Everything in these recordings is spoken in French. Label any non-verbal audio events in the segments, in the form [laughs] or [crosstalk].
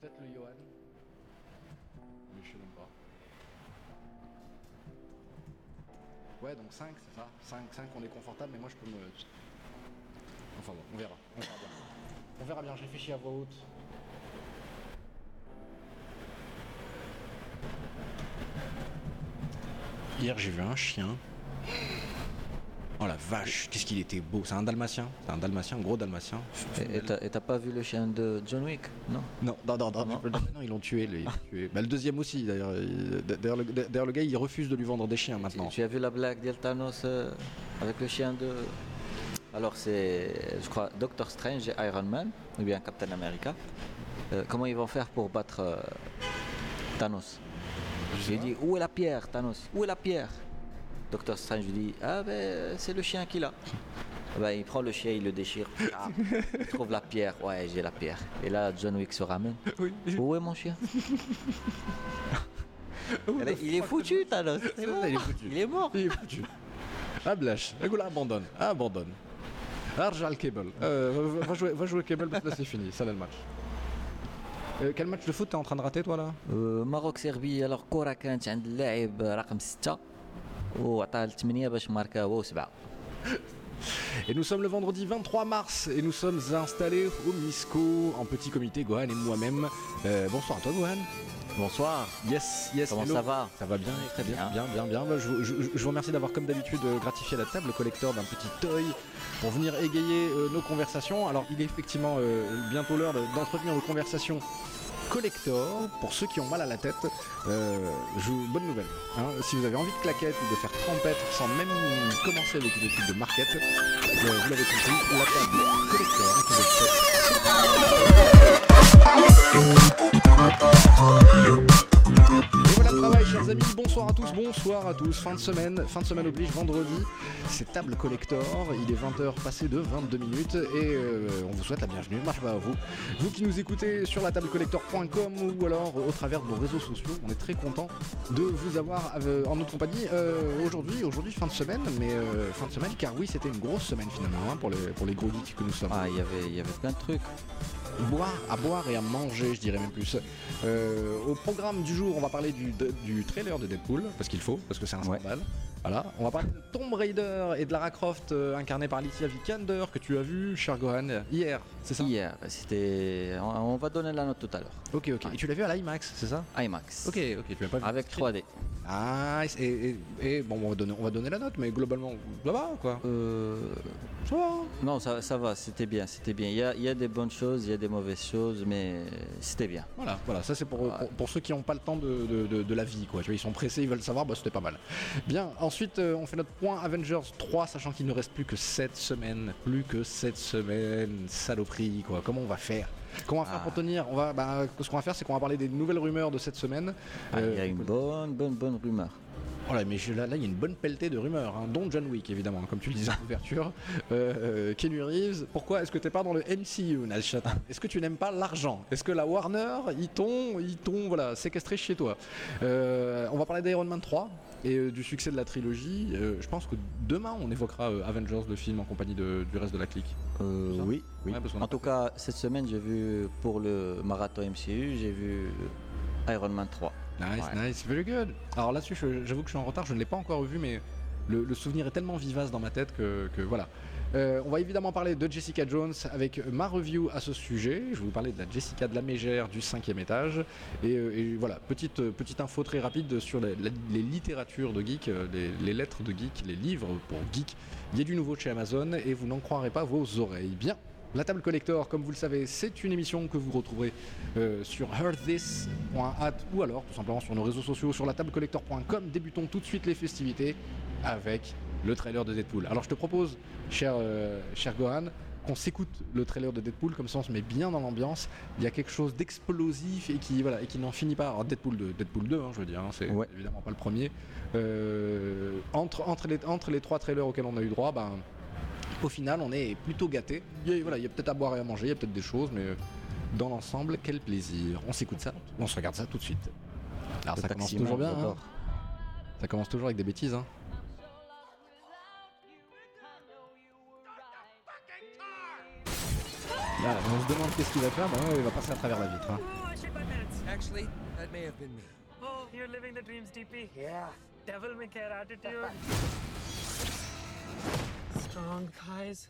peut-être le Johan. Mais je sais même pas. Ouais, donc 5, c'est ça 5, 5, on est confortable, mais moi je peux me. Enfin bon, on verra. On verra bien. On verra bien, je réfléchis à voix haute. Hier, j'ai vu un chien. Oh la vache, qu'est-ce qu'il était beau. C'est un dalmatien. C'est un dalmatien, un gros dalmatien. Et t'as pas vu le chien de John Wick Non? Non, non, non, non, Non. Non, ils l'ont tué. Bah, le deuxième aussi, d'ailleurs. Il- D'ailleurs, le, gars, il refuse de lui vendre des chiens maintenant. tu as vu la blague d'El Thanos euh, avec le chien de. Alors c'est, je crois, Doctor Strange et Iron Man, ou bien Captain America. Euh, comment ils vont faire pour battre euh, Thanos? J'ai dit où est la pierre, Thanos? Où est la pierre? Doctor Strange lui dit ah ben c'est le chien qu'il a. Ah ben, il prend le chien, il le déchire. Ah, il trouve la pierre. Ouais, j'ai la pierre. Et là, John Wick se ramène. Oui. Où est mon chien Il est foutu, Thanos. c'est bon. Il est foutu. Il est mort. Il est foutu. Ah, Blash. Écoute, abandonne. Abandonne. Arja le cable. Euh, va, va jouer, va jouer cable parce que là, c'est fini. Ça, là, le match. Euh, quel match de foot t'es en train de rater, toi, là آه، ماروك سيربيا الوغ كرة كانت عند اللاعب رقم ستة وعطاها لثمانية باش ماركا هو وسبعة Et nous sommes le vendredi 23 mars et nous sommes installés au Misco en petit comité, Gohan et moi-même. Euh, bonsoir à toi, Gohan. Bonsoir, Yes, yes. comment hello. ça va Ça va bien, Très bien, bien. bien, bien, bien. Bah, je, je- je vous remercie d'avoir, comme d'habitude, euh, gratifié la table collector d'un petit toy pour venir égayer euh, nos conversations. Alors, il est effectivement euh, bientôt l'heure de- d'entretenir nos conversations collector. Pour ceux qui ont mal à la tête, euh, je vous- bonne nouvelle. hein. si vous avez envie de claquettes ou de faire trempette sans même commencer avec une étude de market, euh, vous l'avez compris, la table collector bonsoir à tous. Fin de semaine, fin de semaine oblige, vendredi. C'est table collector. Il est 20h passé de 22 minutes et euh, on vous souhaite la bienvenue. Marche pas à vous. Vous qui nous écoutez sur la tablecollector.com ou alors au travers de nos réseaux sociaux, on est très content de vous avoir euh, en notre compagnie euh, aujourd'hui. Aujourd'hui, fin de semaine, mais fin de semaine, car oui, c'était une grosse semaine finalement hein, pour, les, pour les gros geeks que nous sommes. Ah, y il y avait plein de trucs. Boire, à boire et à manger, je dirais même plus. Euh, au programme du jour, on va parler du, de- du trailer de Deadpool, parce qu'il faut, parce que c'est un Ouais. Voilà. On va parler de Tomb Raider et de Lara Croft, euh, incarnée par Alicia Vikander, que tu as vu, cher Gohan, hier, c'est ça? Hier, c'était. On, on va donner la note tout à l'heure. Ok, ok. Et tu l'as vu à l'IMAX, c'est ça? IMAX. Ok, ok, tu l'as pas vu. Avec 3D. Ah, et, et- et bon, on va, donner, on va donner la note, mais globalement, ça va, quoi? Euh, Ça va. non, ça, ça va, c'était bien, c'était bien. Il y a, il y a des bonnes choses, il y a des mauvaises choses, mais c'était bien. Voilà, voilà, ça c'est pour, Ouais. pour, pour ceux qui n'ont pas le temps de, de- de- de la vie, quoi. Tu vois, ils sont pressés, ils veulent savoir, bah c'était pas mal. Bien, ensuite euh, on fait notre point Avengers 3, sachant qu'il ne reste plus que 7 semaines. Plus que 7 semaines, saloperie, quoi. Comment on va faire? Comment on va faire Ah. pour tenir? On va, bah, Ce qu'on va faire, c'est qu'on va parler des nouvelles rumeurs de cette semaine. Ah, il Euh, y a une bonne, bonne, bonne rumeur. Oh là, mais je- là, il y a une bonne pelletée de rumeurs, hein, dont John Wick, évidemment, comme tu le disais en ouverture. Euh, euh, Reeves, pourquoi est-ce que t'es pas dans le MCU, Nalchat? Est-ce que tu n'aimes pas l'argent? Est-ce que la Warner, ils t'ont, ils t'ont, voilà, séquestré chez toi? Euh, On va parler d'Iron Man 3 et euh, du succès de la trilogie. Euh, je pense que demain, on évoquera euh, Avengers, le film, en compagnie de- du reste de la clique. Euh, oui, oui. Ouais, parce En tout cas, cette semaine, j'ai vu pour le marathon MCU, j'ai vu Iron Man 3. Nice, Ouais. nice, very good. Alors là-dessus, j'avoue que je suis en retard, je ne l'ai pas encore vu, mais le, le souvenir est tellement vivace dans ma tête que, que voilà. Euh, on va évidemment parler de Jessica Jones avec ma review à ce sujet. Je vais vous parler de la Jessica de la Mégère du cinquième étage. Et, euh, voilà, petite, euh, petite info très rapide sur les, littératures de geek, les, lettres de geek, les livres pour geek. Il y a du nouveau chez Amazon et vous n'en croirez pas vos oreilles. Bien. La table collector, comme vous le savez, c'est une émission que vous retrouverez sur hearthis.at ou alors tout simplement sur nos réseaux sociaux sur la tablecollector.com. Débutons tout de suite les festivités avec le trailer de Deadpool. Alors je te propose, cher, euh, cher Gohan, qu'on s'écoute le trailer de Deadpool, comme ça on se met bien dans l'ambiance. Il y a quelque chose d'explosif et qui, voilà, et qui n'en finit pas. Alors Deadpool 2, Deadpool 2 hein, je veux dire, hein, c'est Ouais. évidemment pas le premier. Euh, entre, entre, les, entre les trois trailers auxquels on a eu droit, ben, au final on est plutôt gâté. Il y a, voilà, il y a peut-être à boire et à manger, il y a peut-être des choses, mais euh, dans l'ensemble, quel plaisir. On s'écoute ça, on se regarde ça tout de suite. Alors Le ça commence toujours bien, hein. ça commence toujours avec des bêtises. Hein. Là, on se demande qu'est-ce qu'il va faire, bah ouais, il va passer à travers la vitre. hein. Actually, that may have been me. Oh, you're living the dreams, DP. Yeah. Devil may care attitude. Strong thighs.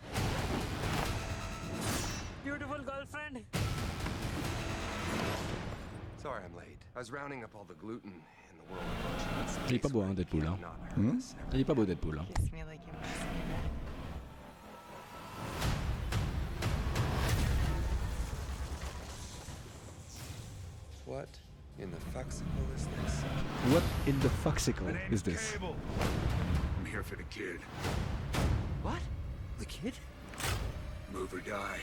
Beautiful girlfriend. Sorry I'm late. I was rounding up all the gluten in the world. Il est pas beau, hein, Deadpool. Hein. Il est pas beau, Deadpool. Hein. What in the fuxicle is this? What in the foxicle is this? I'm here for the kid. What? The kid? Move or die.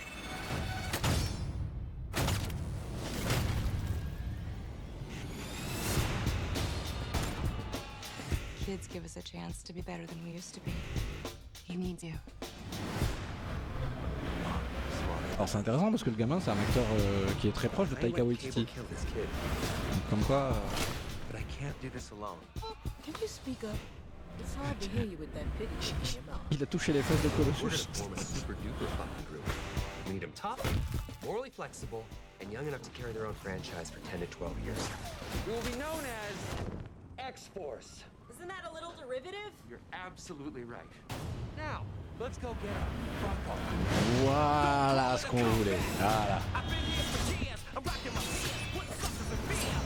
Kids give us a chance to be better than we used to be. He needs you. Alors c'est intéressant parce que le gamin c'est un acteur euh, qui est très proche de I Taika Waititi. Donc, comme quoi, euh, but I can't do this alone. Can you speak up? It's hard to hear you with that pig in your mouth. il a touché les fesses de Colossus. gonna form a super duper fucking group. We need them tough, morally flexible, and young enough to carry their own franchise for 10 to 12 years. We will be known as X-Force. Isn't that a little derivative? You're absolutely right. Now, let's go get our fuck off. Voilà ce qu'on voulait. Voilà.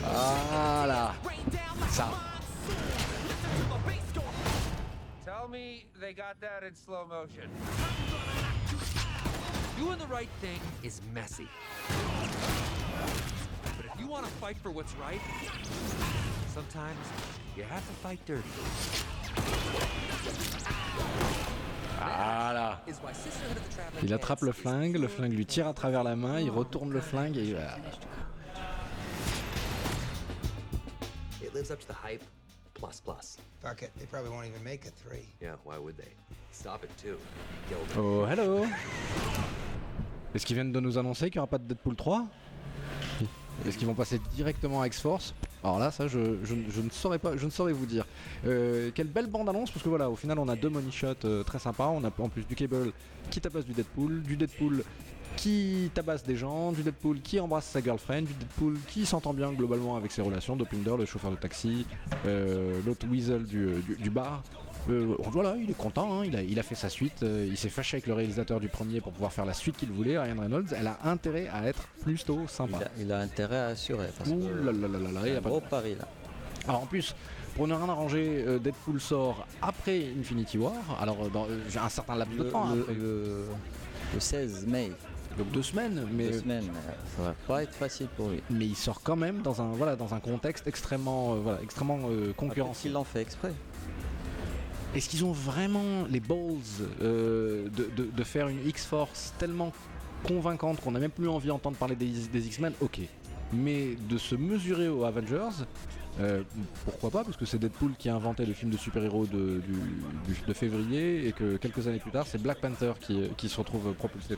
Voilà. Ça. Tell me they got that in slow motion. Doing the right thing is messy. But if you want to fight for what's right, sometimes you have to fight dirty. Voilà. Il attrape le flingue, le flingue lui tire à travers la main, il retourne le flingue et voilà. It lives up to the hype, plus plus. Fuck it, they probably won't even make a three. Yeah, why would they? Stop it too. Killed it. Oh hello Est-ce qu'ils viennent de nous annoncer qu'il n'y aura pas de Deadpool 3 Est-ce qu'ils vont passer directement à X-Force? Alors là, ça, je, ne saurais pas, je ne saurais vous dire. Euh, quelle belle bande-annonce, parce que voilà, au final, on a deux money shots euh, très sympas. On a en plus du Cable qui tabasse du Deadpool, du Deadpool qui tabasse des gens, du Deadpool qui embrasse sa girlfriend, du Deadpool qui s'entend bien globalement avec ses relations, Dopinder, le chauffeur de taxi, euh, l'autre Weasel du bar. Euh, voilà, il est content, hein, il, a, il a fait sa suite, euh, il s'est fâché avec le réalisateur du premier pour pouvoir faire la suite qu'il voulait, Ryan Reynolds, elle a intérêt à être plutôt Il sympa. a, il a intérêt à assurer. Parce Ouh que là là là là il a pas de- gros pari là. Alors en plus, pour ne rien arranger, euh, Deadpool sort après Infinity War, alors dans, un certain laps de temps, le- après. le- le 16 mai, donc deux semaines, mais, deux semaines, ça va pas être facile pour lui. mais il sort quand même dans un, voilà, dans un contexte extrêmement, euh, voilà, extrêmement euh, Peut-être concurrentiel. l'ont fait exprès. Est-ce qu'ils ont vraiment les balls euh, de, faire une X-Force tellement convaincante qu'on n'a même plus envie d'entendre parler des, X-Men? Ok. Mais de se mesurer aux Avengers, euh, pourquoi pas Parce que c'est Deadpool qui a inventé le film de super-héros de, février et que quelques années plus tard, c'est Black Panther qui, se retrouve propulsé.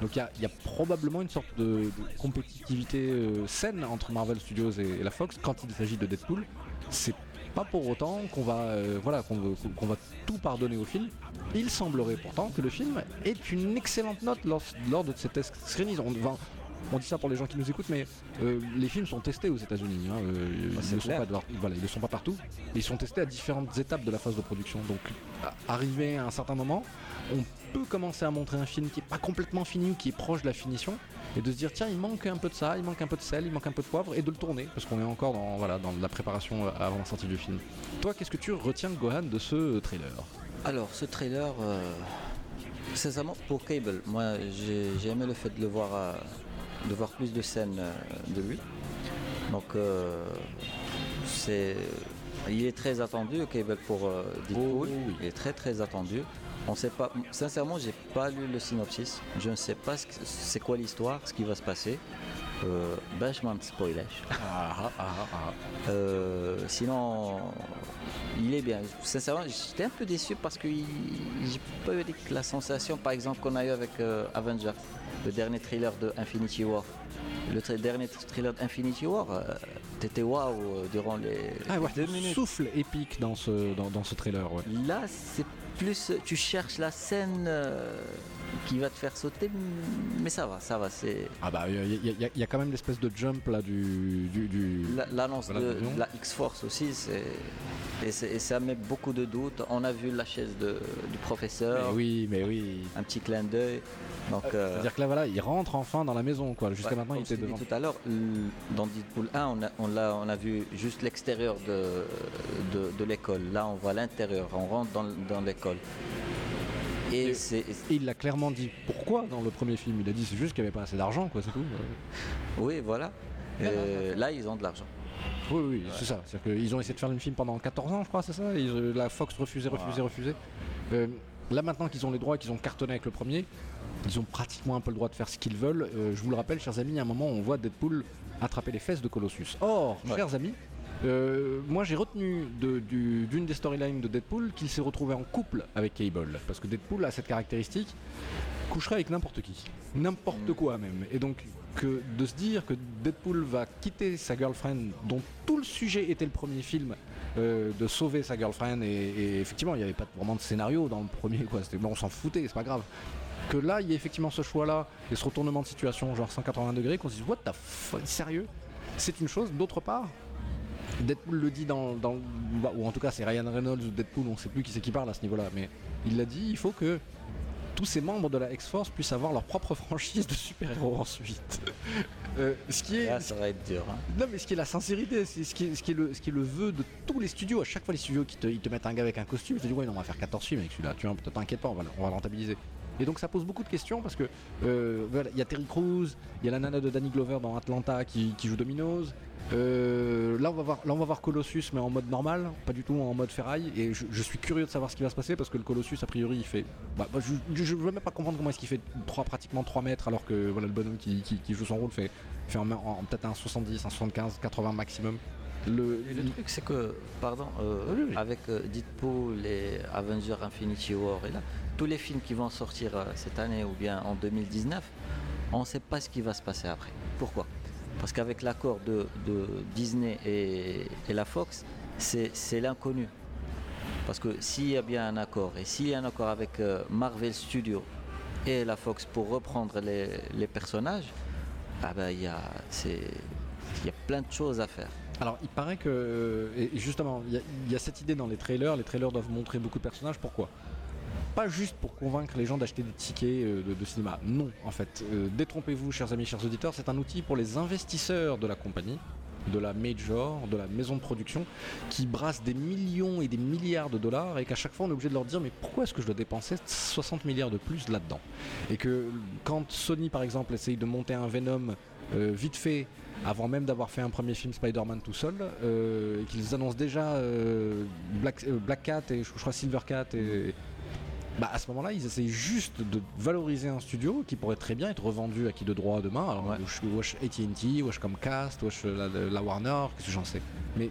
Donc il y a, probablement une sorte de, compétitivité euh, saine entre Marvel Studios et, et la Fox quand il s'agit de Deadpool. C'est pas pour autant qu'on va, euh, voilà, qu'on va tout pardonner au film. Il semblerait pourtant que le film est une excellente note lors, lors de cette screenings. On, va- on dit ça pour les gens qui nous écoutent, mais euh, les films sont testés aux États-Unis. hein, euh, ils, c'est ne sont clair. pas de leur- voilà, ils ne sont pas partout. Ils sont testés à différentes étapes de la phase de production. Donc, arrivé à un certain moment, on peut commencer à montrer un film qui est pas complètement fini ou qui est proche de la finition et de se dire tiens il manque un peu de ça, il manque un peu de sel, il manque un peu de poivre et de le tourner parce qu'on est encore dans, voilà, dans la préparation euh, avant la sortie du film. Toi qu'est-ce que tu retiens Gohan de ce euh, trailer? Alors, ce trailer, euh, sincèrement, pour Cable, moi j'ai aimé le fait de le voir, euh, de voir plus de scènes euh, de lui. Donc, c'est, il est très attendu, Cable, pour Deadpool. Oh, oui. Il est très très attendu. On sait pas, sincèrement, j'ai pas lu le synopsis. Je ne sais pas ce que- c'est quoi l'histoire, ce qui va se passer. Euh, vachement de spoilage. Euh, sinon, il est bien. Sincèrement, j'étais un peu déçu parce que j'ai pas eu la sensation, par exemple, qu'on a eu avec euh, Avengers, le dernier thriller de Infinity War. Le tra- dernier thriller d'Infinity War, euh, t'étais waouh euh, durant les Ah ouais, deux minutes. souffle épique dans ce, dans, dans ce trailer. ouais. Là, c'est plus tu cherches la scène euh, qui va te faire sauter, mais ça va, ça va. C'est Ah bah il y, a- y a- y a quand même l'espèce de jump là du... du, du- la- l'annonce Voilà, de, la X-Force aussi, c'est et, ça met beaucoup de doutes. On a vu la chaise de- du professeur, Mais oui, mais oui. un petit clin d'œil. Donc, euh, C'est-à-dire que là voilà, il rentre enfin dans la maison quoi. Jusqu'à Ouais, maintenant il était devant. tout à l'heure, dans Deadpool 1, on a, on a vu juste l'extérieur de, de, de l'école. Là, on voit l'intérieur, on rentre dans, dans l'école. Et, Et- c'est. Et il l'a clairement dit pourquoi dans le premier film? Il a dit c'est juste qu'il n'y avait pas assez d'argent quoi, c'est tout. Oui, voilà. Euh, là, ils ont de l'argent. Oui, oui, c'est ça. C'est-à-dire qu'ils ont essayé de faire le film pendant 14 ans, je crois, c'est ça? Ils, euh, La Fox refusait, refusait, refusait. Euh, là, maintenant qu'ils ont les droits et qu'ils ont cartonné avec le premier, ils ont pratiquement un peu le droit de faire ce qu'ils veulent. Euh, je vous le rappelle, chers amis, à un moment, on voit Deadpool attraper les fesses de Colossus. Or, Ouais. chers amis, euh, moi j'ai retenu de- du- d'une des storylines de Deadpool qu'il s'est retrouvé en couple avec Cable. Parce que Deadpool a cette caractéristique coucherait avec n'importe qui, n'importe quoi même. Et donc que de se dire que Deadpool va quitter sa girlfriend, dont tout le sujet était le premier film, euh, de sauver sa girlfriend, et, et effectivement il n'y avait pas vraiment de scénario dans le premier, quoi. C'était, bon, on s'en foutait, c'est pas grave. Que là il y ait effectivement ce choix-là et ce retournement de situation, genre 180 degrés, qu'on se dise what the fuck, sérieux? C'est une chose. D'autre part. Deadpool le dit dans, dans- bah, ou en tout cas c'est Ryan Reynolds ou Deadpool, on sait plus qui c'est qui parle à ce niveau-là, mais il l'a dit, il faut que tous ces membres de la X-Force puissent avoir leur propre [laughs] franchise de super-héros ensuite. [laughs] Euh, ce qui est, Là, ça va être dur. hein. non mais ce qui est la sincérité, c'est ce qui est, ce qui est le, ce qui est le vœu de tous les studios. À chaque fois les studios qui te, ils te mettent un gars avec un costume, ils te disent ouais non, on va faire 14 films avec celui-là, tu vois, t'inquiète pas, on va, on va le rentabiliser. Et donc ça pose beaucoup de questions parce que euh, voilà, il y a Terry Crews, il y a la nana de Danny Glover dans Atlanta qui, qui joue Domino's. Euh, là, on va voir, là on va voir Colossus mais en mode normal, pas du tout en mode ferraille. Et je, je suis curieux de savoir ce qui va se passer parce que le Colossus a priori il fait, bah, bah, je, je, veux même pas comprendre comment est-ce qu'il fait 3, pratiquement 3 mètres alors que voilà le bonhomme qui, qui- qui joue son rôle fait, fait en, en- peut-être un 70, un 75, 80 maximum. Le, le truc, c'est que, pardon, euh, Oui, oui. avec euh, Deadpool et Avengers Infinity War, et là, tous les films qui vont sortir euh, cette année ou bien en 2019, on ne sait pas ce qui va se passer après. Pourquoi? Parce qu'avec l'accord de, Disney et, la Fox, c'est l'inconnu. Parce que s'il y a bien un accord, et s'il y a un accord avec euh, Marvel Studios et la Fox pour reprendre les, personnages, ah ben, il y, a, plein de choses à faire. Alors, il paraît que. Et justement, il y a cette idée dans les trailers. Les trailers doivent montrer beaucoup de personnages. Pourquoi? Pas juste pour convaincre les gens d'acheter des tickets euh, de, cinéma. Non, en fait. Euh, détrompez-vous, chers amis, chers auditeurs. C'est un outil pour les investisseurs de la compagnie, de la major, de la maison de production, qui brassent des millions et des milliards de dollars et qu'à chaque fois on est obligé de leur dire mais pourquoi est-ce que je dois dépenser 60 milliards de plus là-dedans? Et que quand Sony par exemple essaye de monter un Venom euh, vite fait avant même d'avoir fait un premier film Spider-Man tout seul, et qu'ils annoncent déjà Black, Black Cat et je crois Silver Cat et, bah à ce moment-là, ils essayent juste de valoriser un studio qui pourrait très bien être revendu à qui de droit demain. Alors, Ouais. wesh, wesh AT&T, wesh Comcast, wesh la, la Warner, qu'est-ce que j'en sais. Mais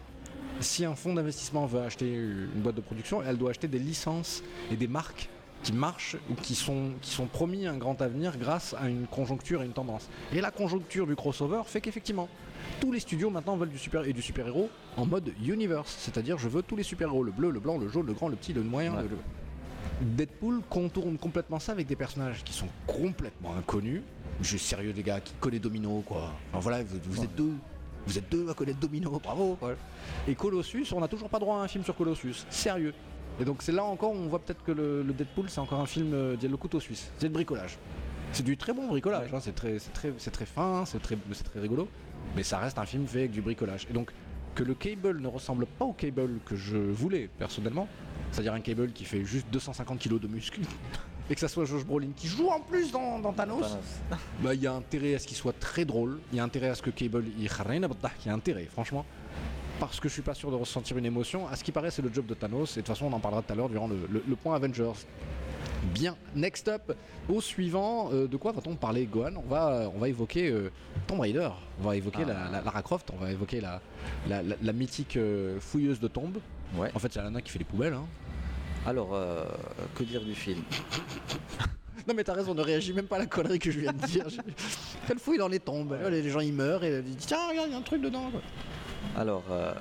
si un fonds d'investissement veut acheter une boîte de production, elle doit acheter des licences et des marques qui marchent ou qui sont, qui sont promis un grand avenir grâce à une conjoncture et une tendance. Et la conjoncture du crossover fait qu'effectivement, tous les studios maintenant veulent du super et du super-héros en mode universe, c'est-à-dire je veux tous les super-héros, le bleu, le blanc, le jaune, le grand, le petit, le moyen. Ouais. le- le- Deadpool contourne complètement ça avec des personnages qui sont complètement inconnus. Je suis sérieux les gars, qui connaît Domino quoi. Enfin voilà, vous, vous êtes deux. Vous êtes deux à connaître Domino, bravo. Et Colossus, on n'a toujours pas droit à un film sur Colossus. Sérieux. Et donc c'est là encore où on voit peut-être que le, le Deadpool c'est encore un film euh, le couteau suisse. C'est le bricolage. C'est du très bon bricolage, hein, c'est très, fin, c'est très, c'est très rigolo, mais ça reste un film fait avec du bricolage. Et donc que le Cable ne ressemble pas au Cable que je voulais personnellement, c'est-à-dire un Cable qui fait juste 250 kilos de muscles, [laughs] et que ça soit Josh Brolin qui joue en plus dans, dans Thanos, Thanos. [laughs] bah il y a intérêt à ce qu'il soit très drôle, il y a intérêt à ce que Cable il y a intérêt franchement. Parce que je suis pas sûr de ressentir une émotion. À ce qui paraît, c'est le job de Thanos. Et de toute façon, on en parlera tout à l'heure durant le, le- le point Avengers. Bien, next up, au suivant, euh, de quoi va-t-on parler, Gohan? On va, on va évoquer euh, Tomb Raider, on va évoquer la, la- Lara Croft, on va évoquer la, la, la- la mythique euh, fouilleuse de tombes. Ouais. En fait, c'est la nana qui fait les poubelles. hein. Alors, euh, que dire du film? [laughs] Non, mais t'as raison, ne réagis même pas à la connerie que je viens de dire. [laughs] Elle fouille dans les tombes, les gens ils meurent et elle dit tiens, regarde, il y a un truc dedans. quoi. Alors, euh,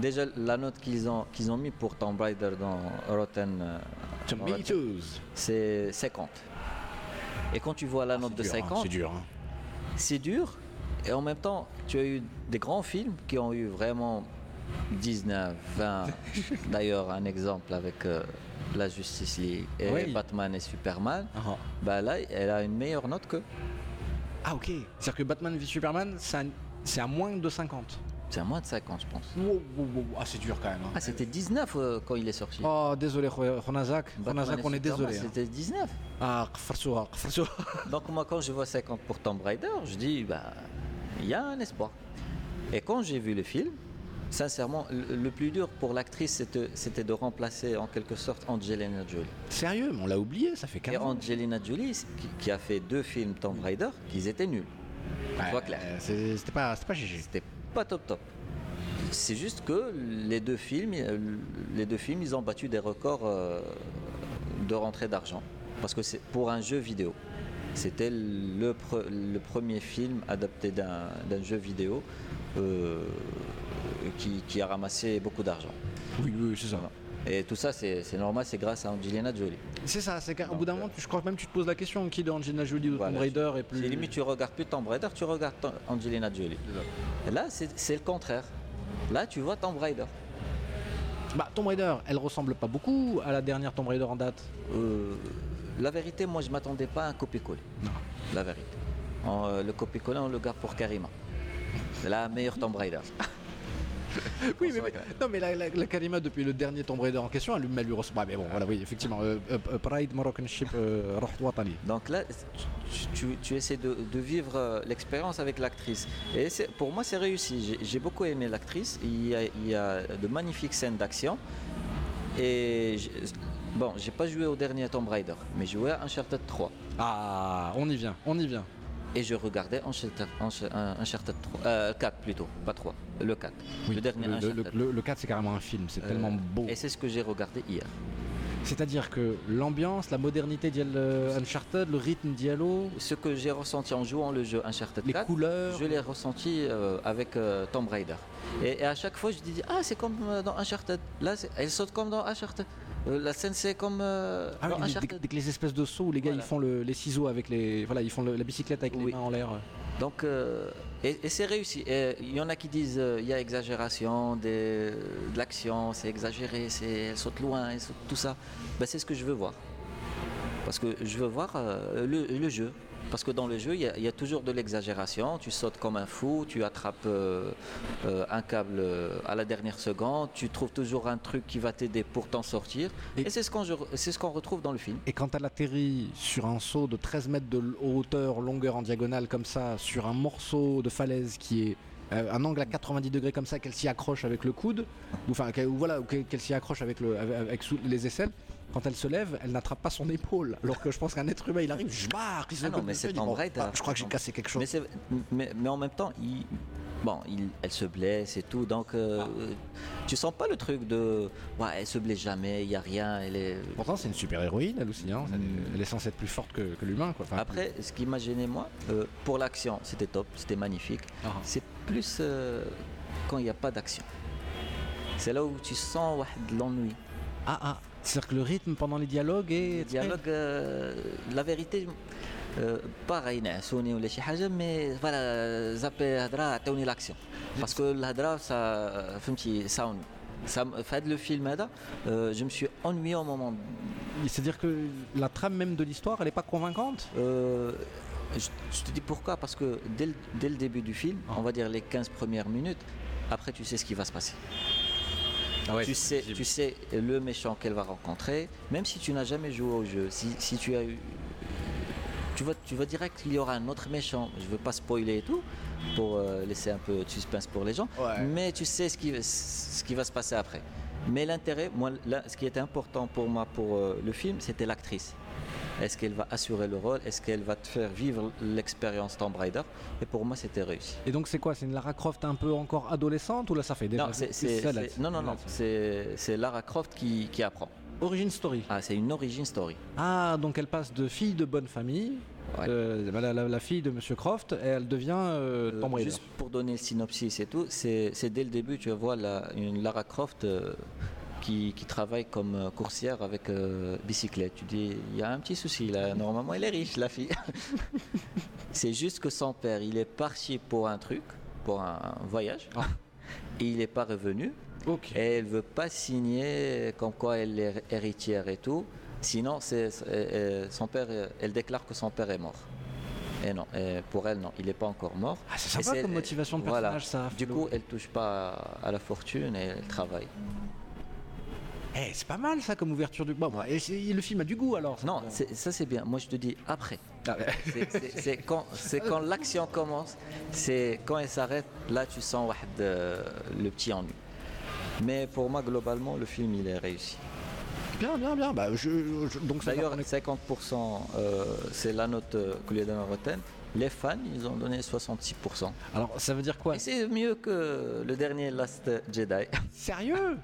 Déjà, la note qu'ils ont, qu'ils ont mis pour Tomb Raider dans Rotten, euh, Tomatoes. c'est 50. Et quand tu vois la note de Dur, hein, 50, C'est dur. hein. c'est dur. Et en même temps, tu as eu des grands films qui ont eu vraiment 19, 20. [laughs] D'ailleurs, un exemple avec euh, la Justice League et Oui. Batman et Superman. Ah. Bah là, elle a une meilleure note que. Ah ok. C'est-à-dire que Batman v Superman, c'est à, moins de 50. C'est à moins de 50, je pense. Wow, wow, wow. Ah c'est dur quand même. hein. Ah, c'était 19 euh, quand il est sorti. Oh désolé Ronazak. Ronazak, on est désolé. hein. C'était 19. Ah Kfarsoura, Kfarsoura. [laughs] Donc moi quand je vois 50 pour Tomb Raider, je dis bah il y a un espoir. Et quand j'ai vu le film, sincèrement, le, plus dur pour l'actrice c'était, de remplacer en quelque sorte Angelina Jolie. Sérieux, on l'a oublié, ça fait Et 15 ans. Angelina Jolie, qui, qui a fait deux films Tomb Raider, qu'ils étaient nuls. Soit clair. euh, C'était pas, pas GG. C'était pas top top. C'est juste que les deux films, euh, les deux films, ils ont battu des records euh, de rentrée d'argent. Parce que c'est pour un jeu vidéo. C'était le, pre- le premier film adapté d'un jeu vidéo qui, qui a ramassé beaucoup d'argent. Oui, oui, c'est ça. Et tout ça, c'est normal, c'est grâce à Angelina Jolie. C'est ça, c'est qu'au bout d'un euh, moment, tu- je crois que même tu te poses la question qui de Angelina Jolie ou Voilà, Tomb Raider est plus. C'est limite, tu regardes plus Tomb Raider, tu regardes Angelina Jolie. Et là, c'est c'est le contraire. Là, tu vois Tomb Raider. Bah, Tomb Raider, elle ressemble pas beaucoup à la dernière Tomb Raider en date. Euh, la vérité, moi, je m'attendais pas à un copier-coller. Non. La vérité. En, euh, le copier-coller, on le garde pour Karima. C'est la meilleure Tomb Raider. [laughs] Oui, mais, non, mais la, la, la Karima, depuis le dernier Tomb Raider en question, elle, lui-. Ah, mais bon, voilà, oui, effectivement. euh, euh, euh, Pride Moroccan Ship euh. Donc là, tu, essaies de, de vivre euh, l'expérience avec l'actrice. Et pour moi, c'est réussi. J'ai- beaucoup aimé l'actrice. Il, y a- il y a de magnifiques scènes d'action. Et bon, j'ai pas joué au dernier Tomb Raider, mais j'ai joué à Uncharted 3. Ah, on y vient, on y vient. Et je regardais Uncharted, Unch- Uncharted 3, euh, 4 plutôt, pas 3, le 4. le dernier le, le, Uncharted. le- le 4, c'est carrément un film, c'est Euh, tellement beau. Et c'est ce que j'ai regardé hier. C'est-à-dire que l'ambiance, la modernité d'Yel Uncharted, le rythme Diallo, Ce que j'ai ressenti en jouant le jeu Uncharted les 4, couleurs. je l'ai ressenti euh, avec euh, Tomb Raider. Et, et à chaque fois, je dis Ah, c'est comme euh, dans Uncharted. Là, elle saute comme dans Uncharted. Euh, la scène, c'est comme euh, Ah oui, les, Uncharted. dès que les espèces de sauts où les gars Voilà. ils font le- les ciseaux avec les. Voilà, ils font le- la bicyclette avec les mains en l'air. Donc, euh, et, et c'est réussi. Il y en a qui disent euh, il y a exagération, des- de l'action, c'est exagéré, c'est, elle saute loin, elle saute tout ça. Ben, c'est ce que je veux voir. Parce que je veux voir le, le jeu. Parce que dans le jeu, il y, a- il y a toujours de l'exagération. Tu sautes comme un fou, tu attrapes euh, euh, un câble euh, à la dernière seconde, tu trouves toujours un truc qui va t'aider pour t'en sortir. Et- Et, c'est ce qu'on ce retrouve dans le film. Et quand elle atterrit sur un saut de 13 mètres de hauteur, longueur en diagonale comme ça, sur un morceau de falaise qui est euh, un angle à 90 degrés comme ça, qu'elle s'y accroche avec le coude, ou enfin qu'elle- voilà, qu'elle s'y accroche avec, le, avec, avec sous- les aisselles. Quand elle se lève, elle n'attrape pas son épaule. Alors que je pense qu'un être humain, il arrive, je barre, il se Ah non, mais c'est Tomb bon, Raider. ah, je crois que j'ai cassé quelque chose. Mais, c'est- mais, mais en même temps, il, bon, il- elle se blesse et tout, donc euh, tu sens pas le truc de ouais, elle se blesse jamais, il y a rien, elle est. Pourtant, c'est une super héroïne, elle aussi. hein. Elle, est, elle est censée être plus forte que, que l'humain. quoi. Enfin, Après, ce qui m'a gêné moi, euh, pour l'action, c'était top, c'était magnifique. Ah. C'est plus euh, quand il n'y a pas d'action. C'est là où tu sens ouais, de l'ennui. Ah, ah. C'est-à-dire que le rythme pendant les dialogues est. Le dialogue, euh, la vérité, euh, pareil, نعسوني ولا شي حاجة, mais voilà, zapper هضرة عطوني l'action. Parce que الهضرة, ça, فهمتي, ça ennuie. Ça, me- في هذا le film هذا, euh, je me suis ennuyé au moment. C'est-à-dire que la trame même de l'histoire, elle n'est pas convaincante Euh, je, je te dis pourquoi, parce que dès le, dès le début du film, Ah. on va dire les 15 premières minutes, après tu sais ce qui va se passer. Ah tu, sais, tu sais le méchant qu'elle va rencontrer, même si tu n'as jamais joué au jeu, si, si tu as eu. Tu vas, tu vas direct qu'il y aura un autre méchant. Je ne veux pas spoiler et tout, pour euh, laisser un peu de suspense pour les gens, Ouais. mais tu sais ce qui, ce qui va se passer après. Mais l'intérêt, moi, là, ce qui était important pour moi pour euh, le film, c'était l'actrice. Est-ce qu'elle va assurer le rôle? Est-ce qu'elle va te faire vivre l'expérience Tomb Raider? Et pour moi, c'était réussi. Et donc c'est quoi? C'est une Lara Croft un peu encore adolescente ou là ça fait déjà Non, c'est, non, non, non, c'est, Lara Croft qui, qui apprend. Origin story. Ah, c'est une origin story. Ah, donc elle passe de fille de bonne famille Ouais. Euh, la, la- la fille de Monsieur Croft, elle devient euh, Euh, Tomb Raider. juste pour donner le synopsis et tout, c'est c'est dès le début, tu vois la, une Lara Croft euh, qui, qui travaille comme euh, coursière avec euh, bicyclette. Tu dis, il y a un petit souci là, normalement elle est riche la fille. [laughs] c'est juste que son père, il est parti pour un truc, pour un voyage, Ah. et il n'est pas revenu. Et elle veut pas signer comme quoi elle est héritière et tout. Sinon, c'est, euh, son père, elle déclare que son père est mort. Et non, et pour elle, non, il n'est pas encore mort. Ah, c'est sympa comme motivation de voilà. personnage, ça. Du coup, elle touche pas à la fortune et elle travaille. Eh, c'est pas mal ça comme ouverture du. Bon, et le film a du goût alors. Non, ça c'est bien. Moi je te dis après. Ah c'est- quand, l'action commence, c'est quand elle s'arrête, là tu sens euh, le petit ennui. Mais pour moi, globalement, le film il est réussi. Bien, bien, bien. Bah, donc D'ailleurs, 50%, euh, c'est la note euh, que lui a Rotten. Les fans, ils ont donné 66%. Alors, ça veut dire quoi? C'est mieux que le dernier Last Jedi. Sérieux?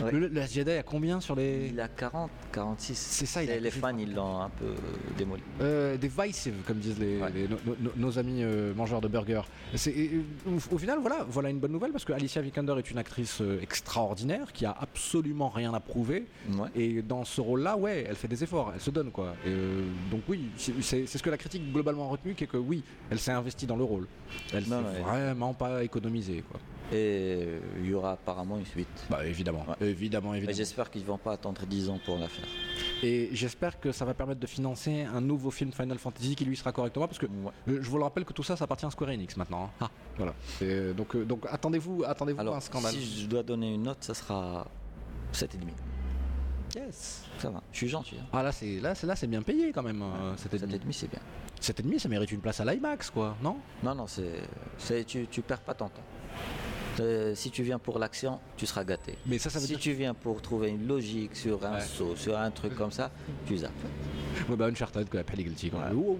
Ouais. le, le Last Jedi a combien sur les. Il a 40, 46. C'est ça, il a les fans, ils l'ont un peu démoli. Euh, des Vice, comme disent les, Ouais. les- nos, nos- nos amis euh, mangeurs de burgers. Et, euh, au, au final, voilà, voilà une bonne nouvelle parce que Alicia Vikander est une actrice euh, extraordinaire qui a absolument rien à prouver. Ouais. Et dans ce rôle-là, ouais, elle fait des efforts, elle se donne quoi. Et, euh, donc oui, c'est ce que la critique globalement a retenu, qui est que oui, elle s'est investie dans le rôle. Elle s'est elle- vraiment pas économisée quoi. Et il y aura apparemment une suite. Bah évidemment, Ouais. évidemment, évidemment. j'espère qu'ils vont pas attendre 10 ans pour la faire. Et j'espère que ça va permettre de financer un nouveau film Final Fantasy qui lui sera correctement parce que Ouais. je vous le rappelle que tout ça, ça appartient à Square Enix maintenant. hein. Voilà. Et, euh, donc, euh, donc attendez-vous, attendez-vous à un scandale. si je dois donner une note, ça sera 7,5. Yes. Ça va, je suis gentil. Hein. Ah là, c'est là, c'est là, c'est bien payé quand même. euh, cet ennemi. 7,5 c'est bien. Cet ennemi, ça mérite une place à l'IMAX, quoi, non? Non, non, c'est, c'est, tu, tu perds pas ton temps. Euh, si tu viens pour l'action, tu seras gâté. Mais ça, ça veut si dire. tu viens pour trouver une logique sur un Ouais. saut, sur un truc comme ça, tu zappes. Ouais, bah Uncharted,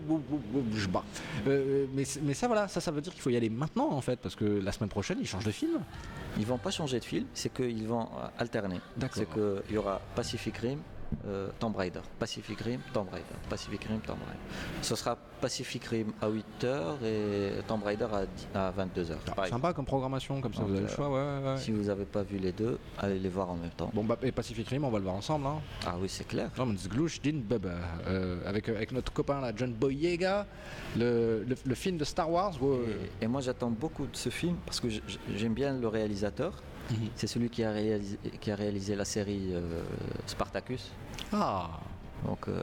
ouh, ouh, ouh, je bats. Euh, mais, mais ça, voilà, ça, ça veut dire qu'il faut y aller maintenant, en fait, parce que la semaine prochaine, ils changent de film. Ils vont pas changer de film, c'est qu'ils vont euh, alterner. D'accord. C'est qu'il y aura Pacific Rim, euh, Tomb Raider. Pacific Rim, Tomb Raider. Pacific Rim, Tomb Raider. Ce sera Pacific Rim à 8h et Tomb Raider à, 10 à 22h. Ah, sympa comme programmation, comme ça, Donc, vous avez le euh, choix, ouais, ouais, ouais. Si vous n'avez pas vu les deux, allez les voir en même temps. Bon, bah, et Pacific Rim, on va le voir ensemble, hein. Ah oui, c'est clair. Din Bubba, euh, avec, avec notre copain là, John Boyega, le, le, le film de Star Wars. Et, et moi j'attends beaucoup de ce film parce que j'aime bien le réalisateur. Mhm. C'est celui qui a réalisé, qui a réalisé la série euh, Spartacus. Ah, Donc, euh,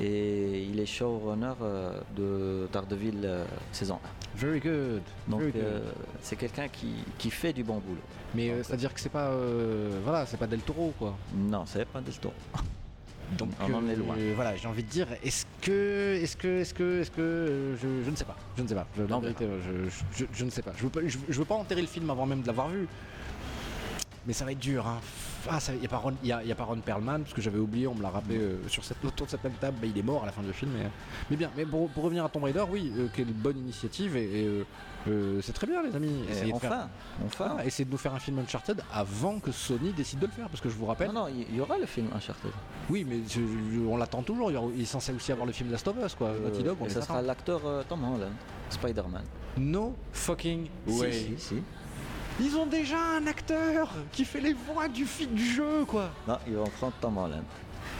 et il est showrunner euh, de Daredevil euh, saison very good. 1. Donc very good. euh, c'est quelqu'un qui, qui fait du bon boulot. Mais euh, c'est-à-dire que c'est pas, voilà, c'est pas Del Toro quoi. Non, c'est pas Del Toro. [laughs] Donc On en est loin. voilà, j'ai envie de dire, est-ce que, est-ce que, est-ce que, est-ce que, je, je ne sais pas, je ne sais pas. Je, en On vérité, je, ne sais pas. Je veux pas, je veux pas enterrer le film avant même de l'avoir vu. Mais ça va être dur. Hein. Ah, il n'y a, pas Ron- y a, pas Ron Perlman, parce que j'avais oublié, on me l'a rappelé euh, sur cette, autour de cette même table, bah, il est mort à la fin du film. Mais, mais bien, mais pour, pour revenir à Tomb Raider, oui, euh, quelle bonne initiative, et, et, euh, euh, c'est très bien les amis. De faire- enfin, enfin. Ah, essayez de nous faire un film Uncharted avant que Sony décide de le faire, parce que je vous rappelle, Non, non, il y aura le film Uncharted. oui, mais je- je- on l'attend toujours. Il y aura- il est censé aussi avoir le film Last of Us, quoi. Naughty Dog, on et les ça sera l'acteur euh, Tom Holland, Spider-Man. No fucking way. Si, si, si. Ils ont déjà un acteur qui fait les voix du, du jeu, quoi. Non, ils vont prendre Tom Holland.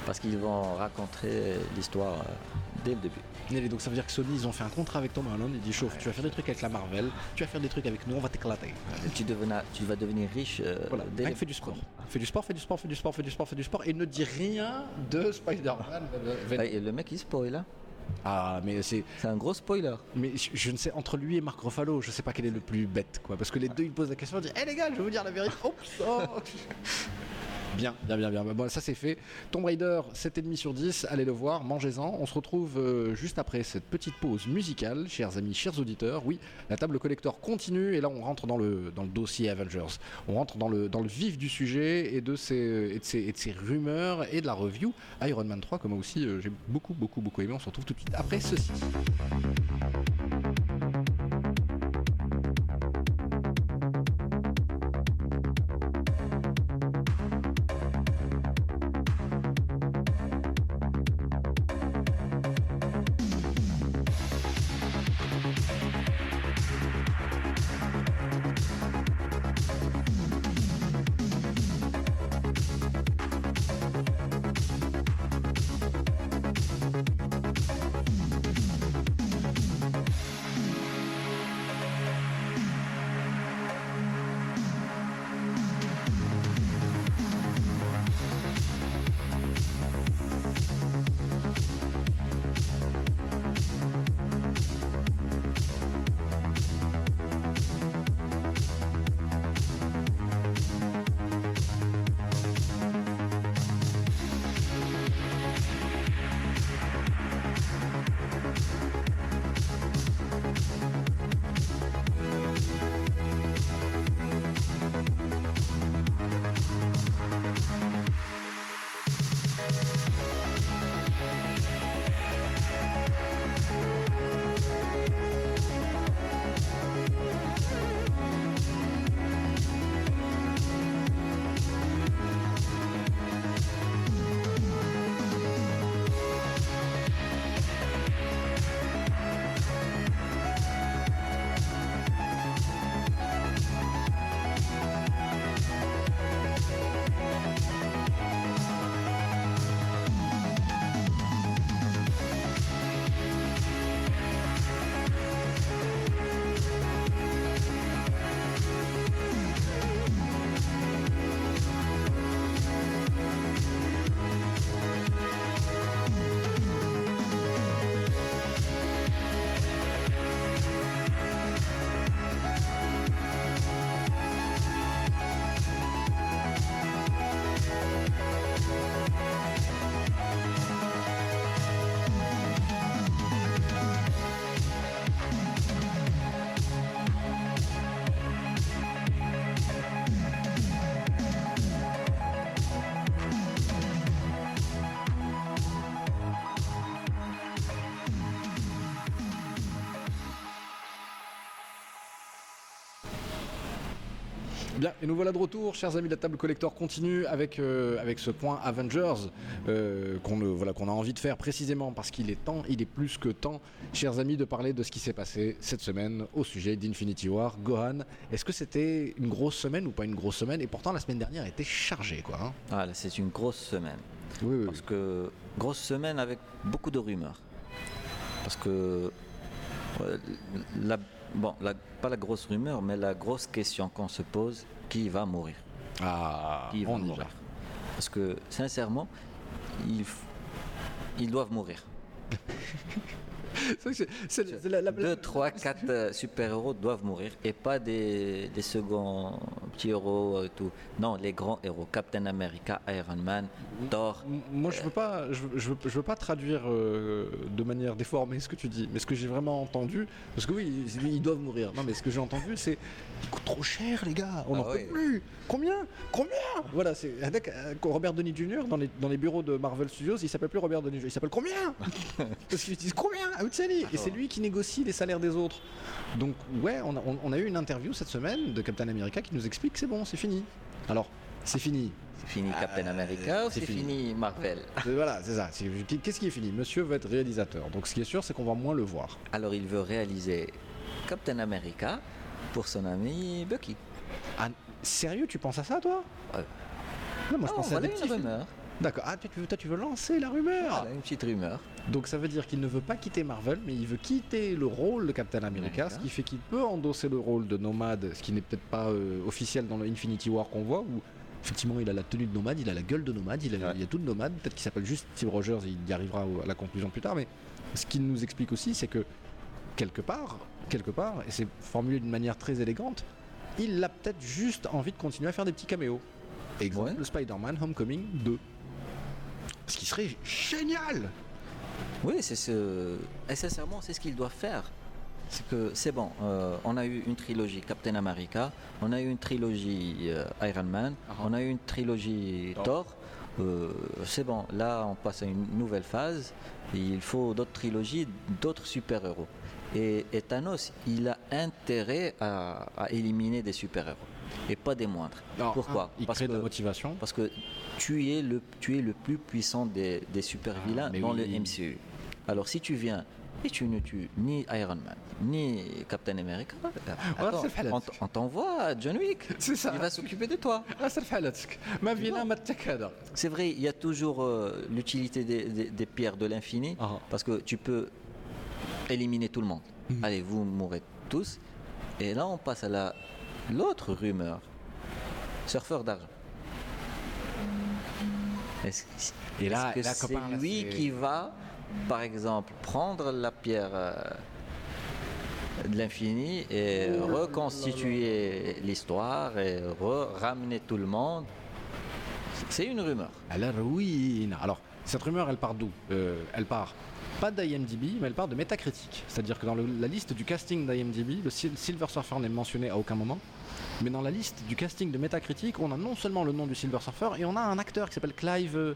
Parce qu'ils vont raconter l'histoire euh, dès le début. Et donc ça veut dire que Sony, ils ont fait un contrat avec Tom Holland. Ils disent chauffe, tu vas faire des trucs avec la Marvel, tu vas faire des trucs avec nous, on va t'éclater. Tu, devenas- tu vas devenir riche euh, Voilà, dès fais du sport. Fais du sport, fais du sport, fais du sport, fais du sport, fais du sport, et ne dis rien de Spider-Man. Ah, le mec il spoil hein. Ah, mais c'est. C'est un gros spoiler. Mais je, je ne sais, entre lui et Marc Ruffalo, je sais pas quel est le plus bête, quoi. Parce que les deux, ils posent la question, ils disent, hé les gars, je vais vous dire la vérité. Oups, oh. [laughs] Bien, bien, bien, bien. Bon, ça c'est fait. Tomb Raider, 7,5 sur 10, allez le voir, mangez-en. On se retrouve euh, juste après cette petite pause musicale, chers amis, chers auditeurs. Oui, la table collector continue et là on rentre dans le, dans le dossier Avengers. On rentre dans le, dans le vif du sujet et de, ces rumeurs et de la review. Iron Man 3, comme moi aussi, euh, j'ai beaucoup, beaucoup, beaucoup aimé. On se retrouve tout de suite après ceci. Bien, et nous voilà de retour, chers amis de la table collector continue avec, euh, avec ce point Avengers euh, qu'on euh, voilà, qu'on a envie de faire précisément parce qu'il est temps, il est plus que temps, chers amis, de parler de ce qui s'est passé cette semaine au sujet d'Infinity War. Gohan, est-ce que c'était une grosse semaine ou pas une grosse semaine? Et pourtant, la semaine dernière était chargée, quoi. hein. Ah, là, c'est une grosse semaine. oui, oui, Parce que grosse semaine avec beaucoup de rumeurs. Parce que la, bon, la- pas la grosse rumeur, mais la grosse question qu'on se pose qui va mourir? Ah, Qui va on mourir? Parce que sincèrement, ils doivent mourir. [laughs] C'est- c'est- c'est- c'est la- la- 2, 3, 4 super-héros doivent mourir et pas des, des seconds petits héros et tout. Non, les grands héros. Captain America, Iron Man, Thor. Moi, je veux pas, je, veux- je veux, je veux pas traduire euh, de manière déformée ce que tu dis, mais ce que j'ai vraiment entendu, parce que oui, ils, ils doivent mourir. Non, mais ce que j'ai entendu, c'est ils coûtent trop cher, les gars. On Ah n'en oui. peut plus. Combien? Combien? Voilà, c'est avec, euh, Robert Downey Jr. dans les, dans les bureaux de Marvel Studios, il s'appelle plus Robert Downey Jr. Il s'appelle combien? [laughs] Parce qu'ils disent combien? Ah, Outsali Et c'est lui qui négocie les salaires des autres. Donc ouais, on a, on- on a eu une interview cette semaine de Captain America qui nous explique que c'est bon, c'est fini. Alors, c'est fini. C'est fini Captain America ou c'est fini. fini Marvel? Euh, Voilà, c'est ça. Qu'est-ce qui est fini? Monsieur veut être réalisateur. Donc ce qui est sûr, c'est qu'on va moins le voir. Alors il veut réaliser Captain America pour son ami Bucky. Ah, sérieux, tu penses à ça, toi? Ouais. Non, moi je Ah, pensais à des une petits rumeur. D'accord. Ah, tu, veux, toi, tu veux lancer la rumeur? Voilà, une petite rumeur. Donc ça veut dire qu'il ne veut pas quitter Marvel, mais il veut quitter le rôle de Captain America, ce qui fait qu'il peut endosser le rôle de nomade, ce qui n'est peut-être pas euh, officiel dans le Infinity War qu'on voit, où effectivement il a la tenue de nomade, il a la gueule de nomade, il a, Ouais. il a tout de nomade, peut-être qu'il s'appelle juste Steve Rogers, et il y arrivera à la conclusion plus tard, mais ce qu'il nous explique aussi, c'est que quelque part, quelque part, et c'est formulé d'une manière très élégante, il a peut-être juste envie de continuer à faire des petits caméos. Exemple, Ouais. le Spider-Man Homecoming 2. Ce qui serait génial Oui, c'est ce. Et sincèrement, c'est ce qu'il doit faire. C'est que c'est bon. euh, on a eu une trilogie Captain America, on a eu une trilogie euh, Iron Man, Ah. on a eu une trilogie Thor. Thor. Euh, c'est bon. Là, on passe à une nouvelle phase. Et il faut d'autres trilogies, d'autres super-héros. Et, Thanos, il a intérêt à, éliminer des super-héros et pas des moindres. Pourquoi il parce crée que, de motivation. Parce que tu es le, tu es le plus puissant des, super-vilains dans le MCU. Alors si tu viens et tu ne tues ni Iron Man, ni Captain America, euh, on t'envoie John Wick. [laughs] C'est ça. Il va s'occuper de toi. C'est vrai, il y a toujours euh, l'utilité des, pierres de l'infini, parce que tu peux éliminer tout le monde. Mhm. Allez, vous mourrez tous. Et là, on passe à la l'autre rumeur. Surfeur d'argent. Est-ce Et là- est-ce que là, c'est copain, là, lui c'est- qui va, par exemple, prendre la pierre euh, de l'infini et reconstituer l'histoire et ramener tout le monde? C'est une rumeur. La ruine. Alors, cette rumeur, elle part d'où? Euh, Elle part pas d'IMDb, mais elle part de Metacritic. C'est-à-dire que dans le- la liste du casting d'IMDb, le Sil- Silver Surfer n'est mentionné à aucun moment. Mais dans la liste du casting de Metacritic, on a non seulement le nom du Silver Surfer, et on a un acteur qui s'appelle Clive. euh,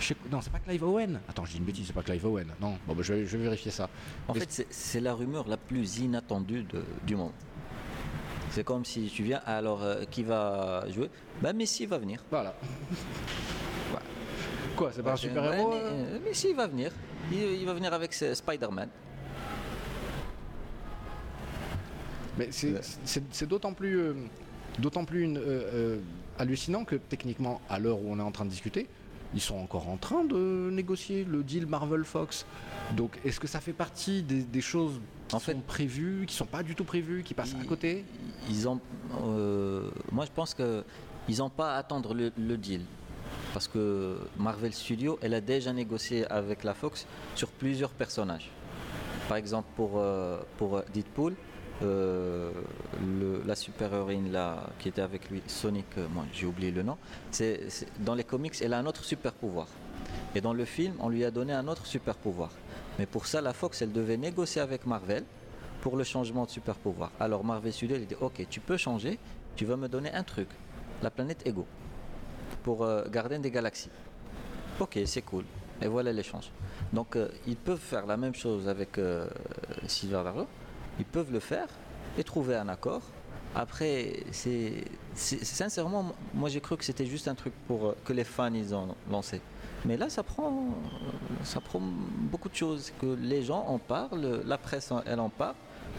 je sais- Non, c'est pas Clive Owen. Attends, je dis une bêtise, c'est pas Clive Owen. Non, bon, bah, je, vais, je vais vérifier ça. En Mais fait, c'est- c'est la rumeur la plus inattendue de- du monde. C'est comme si tu viens, alors euh, qui va jouer? Ben Messi va venir. Voilà. Quoi, c'est pas un super-héros ouais, euh euh, Messi va venir. Il, il va venir avec Spider-Man. Mais c'est- d'autant plus, euh, d'autant plus une, euh, euh, hallucinant que techniquement, à l'heure où on est en train de discuter, ils sont encore en train de négocier le deal Marvel Fox. Donc, est-ce que ça fait partie des, des choses qui En fait- sont prévues, qui sont pas du tout prévues, qui passent à côté? Ils ont, euh, moi, je pense que ils n'ont pas à attendre le, le deal. Parce que Marvel Studios, elle a déjà négocié avec la Fox sur plusieurs personnages. Par exemple, pour, euh, Deadpool, euh, la super-héroïne qui était avec lui, Sonic, euh, moi j'ai oublié le nom, c'est, dans les comics, elle a un autre super-pouvoir. Et dans le film, on lui a donné un autre super-pouvoir. Mais pour ça, la Fox, elle devait négocier avec Marvel pour le changement de super pouvoir. Alors Marvel Studios, il dit Ok, tu peux changer, tu vas me donner un truc la planète Ego pour euh, Gardien des Galaxies. Ok, c'est cool. Et voilà l'échange. Donc euh, ils peuvent faire la même chose avec euh, Silver d'Argent. Ils peuvent le faire et trouver un accord Après, sincèrement, moi j'ai cru que c'était juste un truc pour euh, que les fans ils ont lancé. Mais là, ça prend, ça prend beaucoup de choses. Que les gens en parlent, la presse elle en parle.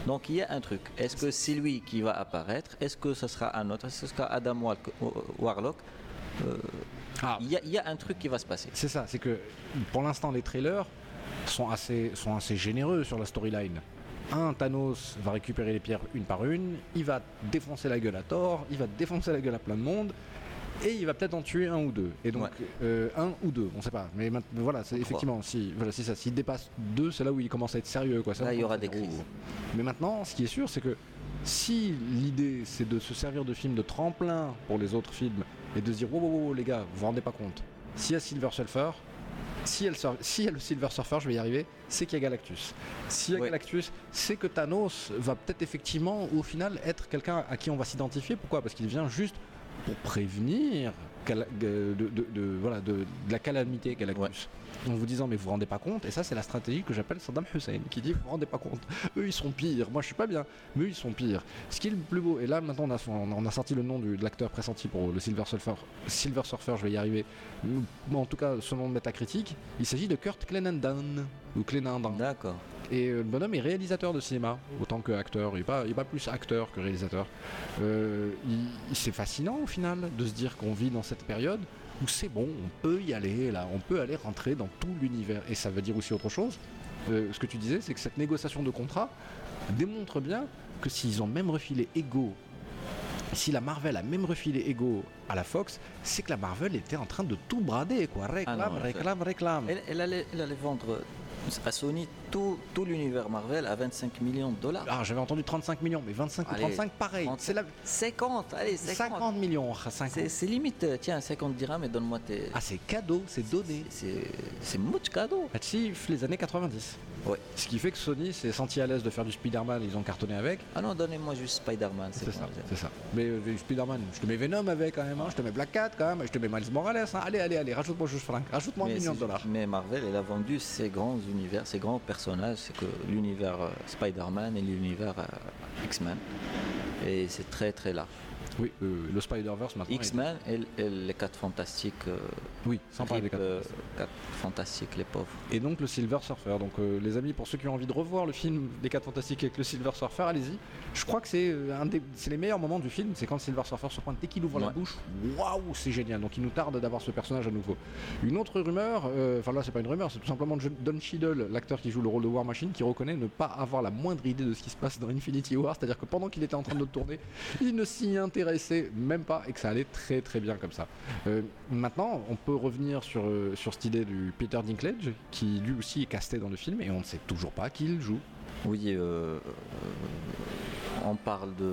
Donc il y a un truc. Est-ce que c'est lui qui va apparaître? Est-ce que ce sera un autre? Est-ce que ce sera Adam Warlock? Euh, Ah, il, y a, il y a un truc qui va se passer. c'est ça, c'est que pour l'instant, les trailers sont assez, sont assez généreux sur la storyline. Un, Thanos va récupérer les pierres une par une, il va défoncer la gueule à Thor, il va défoncer la gueule à plein de monde, et il va peut-être en tuer un ou deux. Et donc, Ouais. euh, un ou deux, on sait pas. Mais voilà, c'est effectivement, si, voilà, ça. S'il dépasse deux, c'est là où il commence à être sérieux. Quoi. Ça, Là, il y aura des crises. oh. Mais maintenant, ce qui est sûr, c'est que si l'idée c'est de se servir de films de tremplin pour les autres films et de se dire, wow, wow, wow, les gars, vous vous rendez pas compte, s'il y a Silver Surfer, si elle, si elle le Silver Surfer, je vais y arriver, c'est qu'il y a Galactus. S'il y a Ouais. Galactus, c'est que Thanos va peut-être effectivement, au final, être quelqu'un à qui on va s'identifier. Pourquoi? Parce qu'il vient juste pour prévenir cala- de, de- de- voilà, de, la calamité Galactus. En vous disant, mais vous vous rendez pas compte, et ça, c'est la stratégie que j'appelle Saddam Hussein, qui dit, vous vous rendez pas compte, eux ils sont pires, moi je suis pas bien, mais eux ils sont pires. Ce qui est le plus beau, et là maintenant on a, on sorti le nom du- de l'acteur pressenti pour le Silver Surfer, Silver Surfer, je vais y arriver, en tout cas selon Metacritic, il s'agit de Kurt Clenendan, ou Clenendan. D'accord. Et euh, le bonhomme est réalisateur de cinéma, autant que acteur. Il n'est pas, il est pas plus acteur que réalisateur. Euh, c'est fascinant au final de se dire qu'on vit dans cette période où c'est bon, on peut y aller là, on peut aller rentrer dans tout l'univers. Et ça veut dire aussi autre chose. Euh, ce que tu disais, c'est que cette négociation de contrat démontre bien que s'ils ont même refilé Ego, si la Marvel a même refilé Ego à la Fox, c'est que la Marvel était en train de tout brader, quoi. Réclame, Ah non, réclame, réclame. Elle, elle allait, elle allait vendre à Sony tout, tout l'univers Marvel à 25 millions de dollars. Ah, j'avais entendu 35 millions, mais 25 ou Allez, 35, pareil. 30. C'est la 50, allez, 50. 50 millions. ah, 50. C'est limite, tiens, 50 dirhams et donne-moi tes. Ah, c'est cadeau, c'est donné. C'est c'est much cadeau. Actif les années 90. Ouais. Ce qui fait que Sony s'est senti à l'aise de faire du Spider-Man, ils ont cartonné avec. Ah non, donnez-moi juste Spider-Man. C'est ça, c'est ça. Mais euh, Spider-Man, je te mets Venom avec quand même, hein, je te mets Black Cat quand même, je te mets Miles Morales. hein. Allez, allez, allez, rajoute-moi juste Frank, rajoute-moi un million de dollars. Mais Marvel, elle a vendu ses grands univers, ses grands personnages, c'est que l'univers euh, Spider-Man et l'univers euh, X-Men. Et c'est très très large. Oui, euh, le Spider-Verse maintenant. X-Men et, et les 4 fantastiques. euh, Oui, sans parler des Rip, quatre. euh, quatre fantastiques, les pauvres. Et donc le Silver Surfer. Donc les amis, pour ceux qui ont envie de revoir le film des 4 Fantastiques avec le Silver Surfer, allez-y. Je crois que c'est euh, un des, les meilleurs moments du film, c'est quand Silver Surfer se pointe dès qu'il ouvre la bouche. Waouh, c'est génial. Donc il nous tarde d'avoir ce personnage à nouveau. Une autre rumeur, euh, enfin là c'est pas une rumeur, c'est tout simplement John- Don Cheadle, l'acteur qui joue le rôle de War Machine, qui reconnaît ne pas avoir la moindre idée de ce qui se passe dans Infinity War. C'est-à-dire que pendant qu'il était en train de le tourner, [laughs] il ne s'y intéressait même pas et que ça allait très très bien comme ça. Euh, maintenant, on peut revenir sur, euh, sur cette idée du Peter Dinklage, qui lui aussi est casté dans le film et on ne sait toujours pas qui il joue. Oui, euh, euh, on parle de.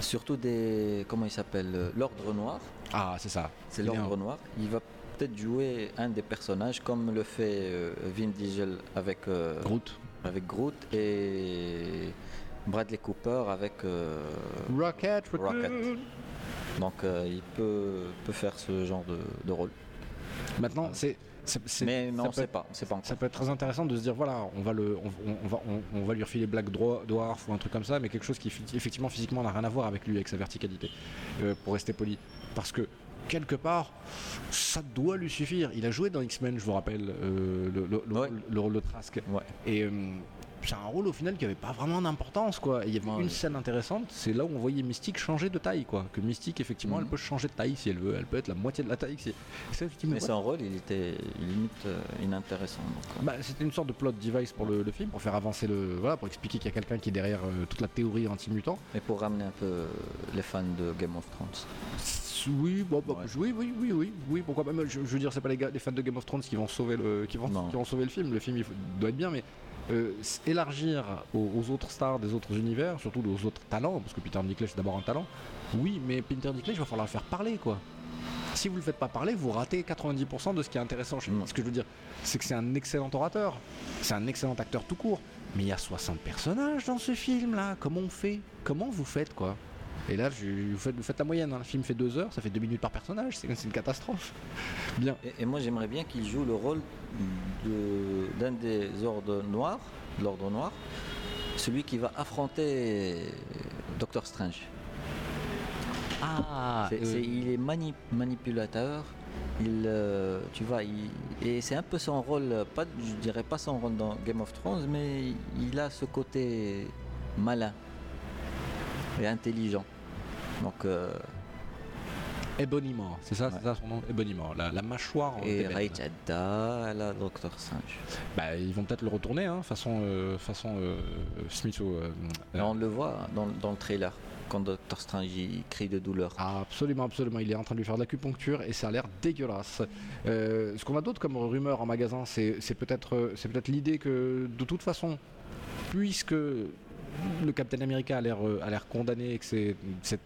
Surtout des. Comment il s'appelle euh, L'Ordre Noir. Ah, c'est ça. C'est l'Ordre Noir. Il va peut-être jouer un des personnages comme le fait Vin Diesel avec, euh, Groot. avec Groot et Bradley Cooper avec. euh, Rocket, donc euh, il peut, peut faire ce genre de, de rôle. Maintenant, c'est. C'est- c'est- Mais, mais on ne sait pas. Sait pas encore. Ça peut être très intéressant de se dire voilà, on va, le, on, va, on, on va lui refiler Black Dwarf ou un truc comme ça, mais quelque chose qui effectivement physiquement n'a rien à voir avec lui, avec sa verticalité, euh, pour rester poli. Parce que quelque part, ça doit lui suffire. Il a joué dans X-Men, je vous rappelle, euh, le, le- le Ouais. rôle- le rôle de Trask. Ouais. Et euh, c'est un rôle au final qui avait pas vraiment d'importance quoi. Et Il y avait Ouais, une ouais. scène intéressante, c'est là où on voyait Mystique changer de taille quoi. Que Mystique effectivement Mhm. elle peut changer de taille si elle veut, elle peut être la moitié de la taille si. [laughs] Mais son rôle, il était limite euh, inintéressant. donc, euh, Bah, c'était une sorte de plot device pour le, le film, pour faire avancer le. Voilà, pour expliquer qu'il y a quelqu'un qui est derrière euh, toute la théorie anti-mutant. Mais pour ramener un peu euh, les fans de Game of Thrones. Oui, bon, bah, Ouais. oui, oui, oui, oui, oui, pourquoi pas. Je, je veux dire, c'est pas les, gars, les fans de Game of Thrones qui vont sauver le, qui vont, Non. qui vont sauver le film. Le film il faut- doit être bien, mais euh, élargir aux, aux autres stars des autres univers, surtout aux autres talents, parce que Peter Dinklage c'est d'abord un talent. Oui, mais Peter Dinklage, il va falloir le faire parler, quoi. Si vous le faites pas parler, vous ratez 90% de ce qui est intéressant. chez- Non. Ce que je veux dire, c'est que c'est un excellent orateur, c'est un excellent acteur tout court. Mais il y a 60 personnages dans ce film-là. Comment on fait? Comment vous faites, quoi? Et là, je- vous, faites, vous faites la moyenne. hein. Le film fait deux heures, ça fait deux minutes par personnage. C'est une catastrophe. [laughs] Bien. Et, et moi, j'aimerais bien qu'il joue le rôle de- d'un des ordres noirs, de l'ordre noir, celui qui va affronter Doctor Strange. Ah, C'est- c'est- il est mani- manipulateur. Il, euh, tu vois, il- et c'est un peu son rôle, euh, pas, je dirais pas son rôle dans Game of Thrones, mais il a ce côté malin et intelligent. Donc, euh, Ebonimor, c'est ça, c'est Ouais. ça son nom Ebonimor, la, la mâchoire en et ébène. Rachel la Doctor Strange. Bah, ils vont peut-être le retourner, hein, façon, euh, façon euh, Smith ou. euh, on le voit dans, dans le trailer, quand Doctor Strange crie de douleur. Ah, absolument, absolument. Il est en train de lui faire de l'acupuncture et ça a l'air dégueulasse. Euh, ce qu'on a d'autre comme rumeur en magasin, c'est peut-être euh, c'est peut-être l'idée que de toute façon, puisque le Captain America a l'air euh, a l'air condamné et que c'est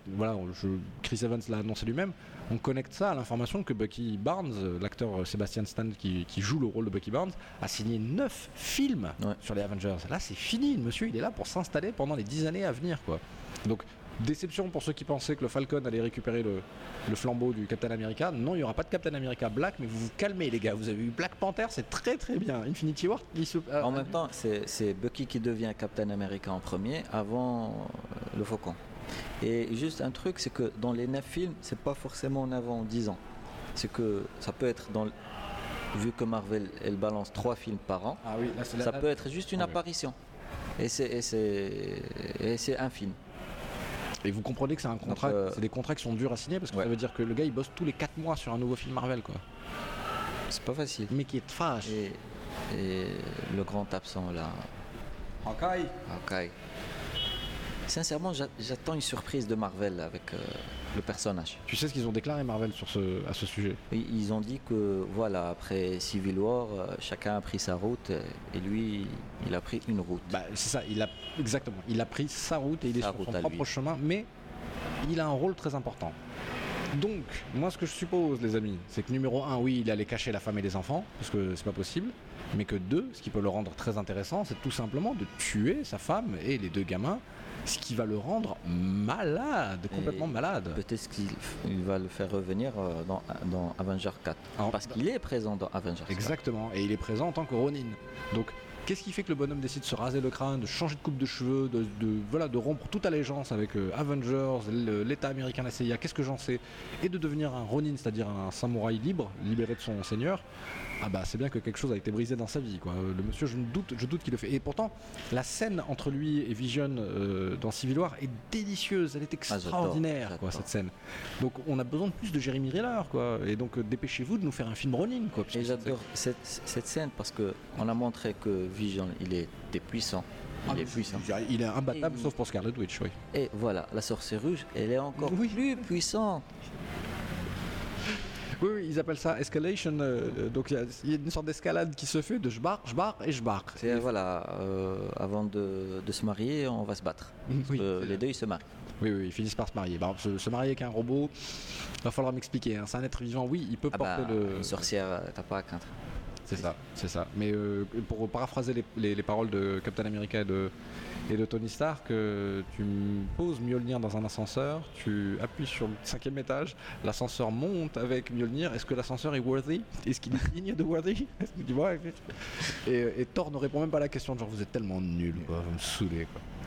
voilà, je, Chris Evans l'a annoncé lui-même, on connecte ça à l'information que Bucky Barnes, euh, l'acteur euh, Sebastian Stan qui, qui joue le rôle de Bucky Barnes, a signé 9 films Ouais. sur les Avengers. Là, c'est fini. Le monsieur, il est là pour s'installer pendant les 10 années à venir, quoi. Donc Déception pour ceux qui pensaient que le Falcon allait récupérer le, le flambeau du Captain America. Non, il n'y aura pas de Captain America Black, mais vous vous calmez les gars. Vous avez eu Black Panther, c'est très très bien. Infinity War, il se- euh, En même temps, c'est Bucky qui devient Captain America en premier avant euh, le Faucon. Et juste un truc, c'est que dans les 9 films, c'est pas forcément en avant 10 ans. C'est que ça peut être dans. Vu que Marvel, elle balance 3 films par an, ah oui, là, c'est ça peut être juste une Ah apparition. Et c'est un film. Et vous comprenez que c'est un contrat, euh, c'est des contrats qui sont durs à signer parce que Ouais. ça veut dire que le gars il bosse tous les 4 mois sur un nouveau film Marvel quoi. C'est pas facile. Mais qui est fâche. Et, et le grand absent là, Hawkeye. Sincèrement, j'a- j'attends une surprise de Marvel avec euh, le personnage. Tu sais ce qu'ils ont déclaré Marvel sur ce, à ce sujet? Et Ils ont dit que voilà, après Civil War, euh, chacun a pris sa route et lui, il a pris une route. Bah, c'est ça, il a exactement. Il a pris sa route et il est Sa sur son propre lui. chemin, mais il a un rôle très important. Donc, moi, ce que je suppose, les amis, c'est que numéro un, oui, il allait cacher la femme et les enfants, parce que c'est pas possible. Mais que deux, ce qui peut le rendre très intéressant, c'est tout simplement de tuer sa femme et les deux gamins, ce qui va le rendre malade, complètement Et malade. Peut-être qu'il il va le faire revenir euh, dans, dans Avenger 4. Alors, Parce qu'il est présent dans Avenger 4. Exactement, et il est présent en tant que Ronin. Donc, qu'est-ce qui fait que le bonhomme décide de se raser le crâne, de changer de coupe de cheveux, de, de- voilà, de rompre toute allégeance avec euh, Avengers, l'État américain, la CIA, qu'est-ce que j'en sais, et de devenir un Ronin, c'est-à-dire un samouraï libre, libéré de son seigneur Ah bah c'est bien que quelque chose a été brisé dans sa vie, quoi. Euh, Le monsieur, je ne doute, je doute qu'il le fait. Et pourtant, la scène entre lui et Vision euh, dans Civil War est délicieuse, elle est j'adore, extraordinaire, quoi, cette scène. Donc on a besoin de plus de Jeremy Renner, quoi. Et donc euh, dépêchez-vous de nous faire un film Ronin, quoi. Et j'adore cette, cette scène parce que on a montré que Vision, il était puissant. Il Ah, est puissant. Il est imbattable Et- sauf pour Scarlet Witch, oui. Et voilà, la sorcière rouge, elle est encore Oui. plus puissante. Oui, oui, ils appellent ça escalation. euh, euh, donc il y a- il y, a une sorte d'escalade qui se fait de je barre, je barre et je barre. C'est voilà, euh, avant de, de se marier, on va se battre. [laughs] Oui, Euh, les deux, ils se marient. oui, oui, ils finissent par se marier. Bah, se, se marier avec un robot, va falloir m'expliquer. hein. C'est un être vivant, oui, il peut Ah porter bah, le. une sorcière, t'as pas à craindre. C'est ça, c'est ça. Mais euh, pour paraphraser les, les- les paroles de Captain America et de, et de Tony Stark, euh, tu poses Mjolnir dans un ascenseur, tu appuies sur le cinquième étage, l'ascenseur monte avec Mjolnir. Est-ce que l'ascenseur est worthy? Est-ce qu'il est digne de worthy? Et, Thor ne répond même pas à la question, genre vous êtes tellement nul, vous me saoulez.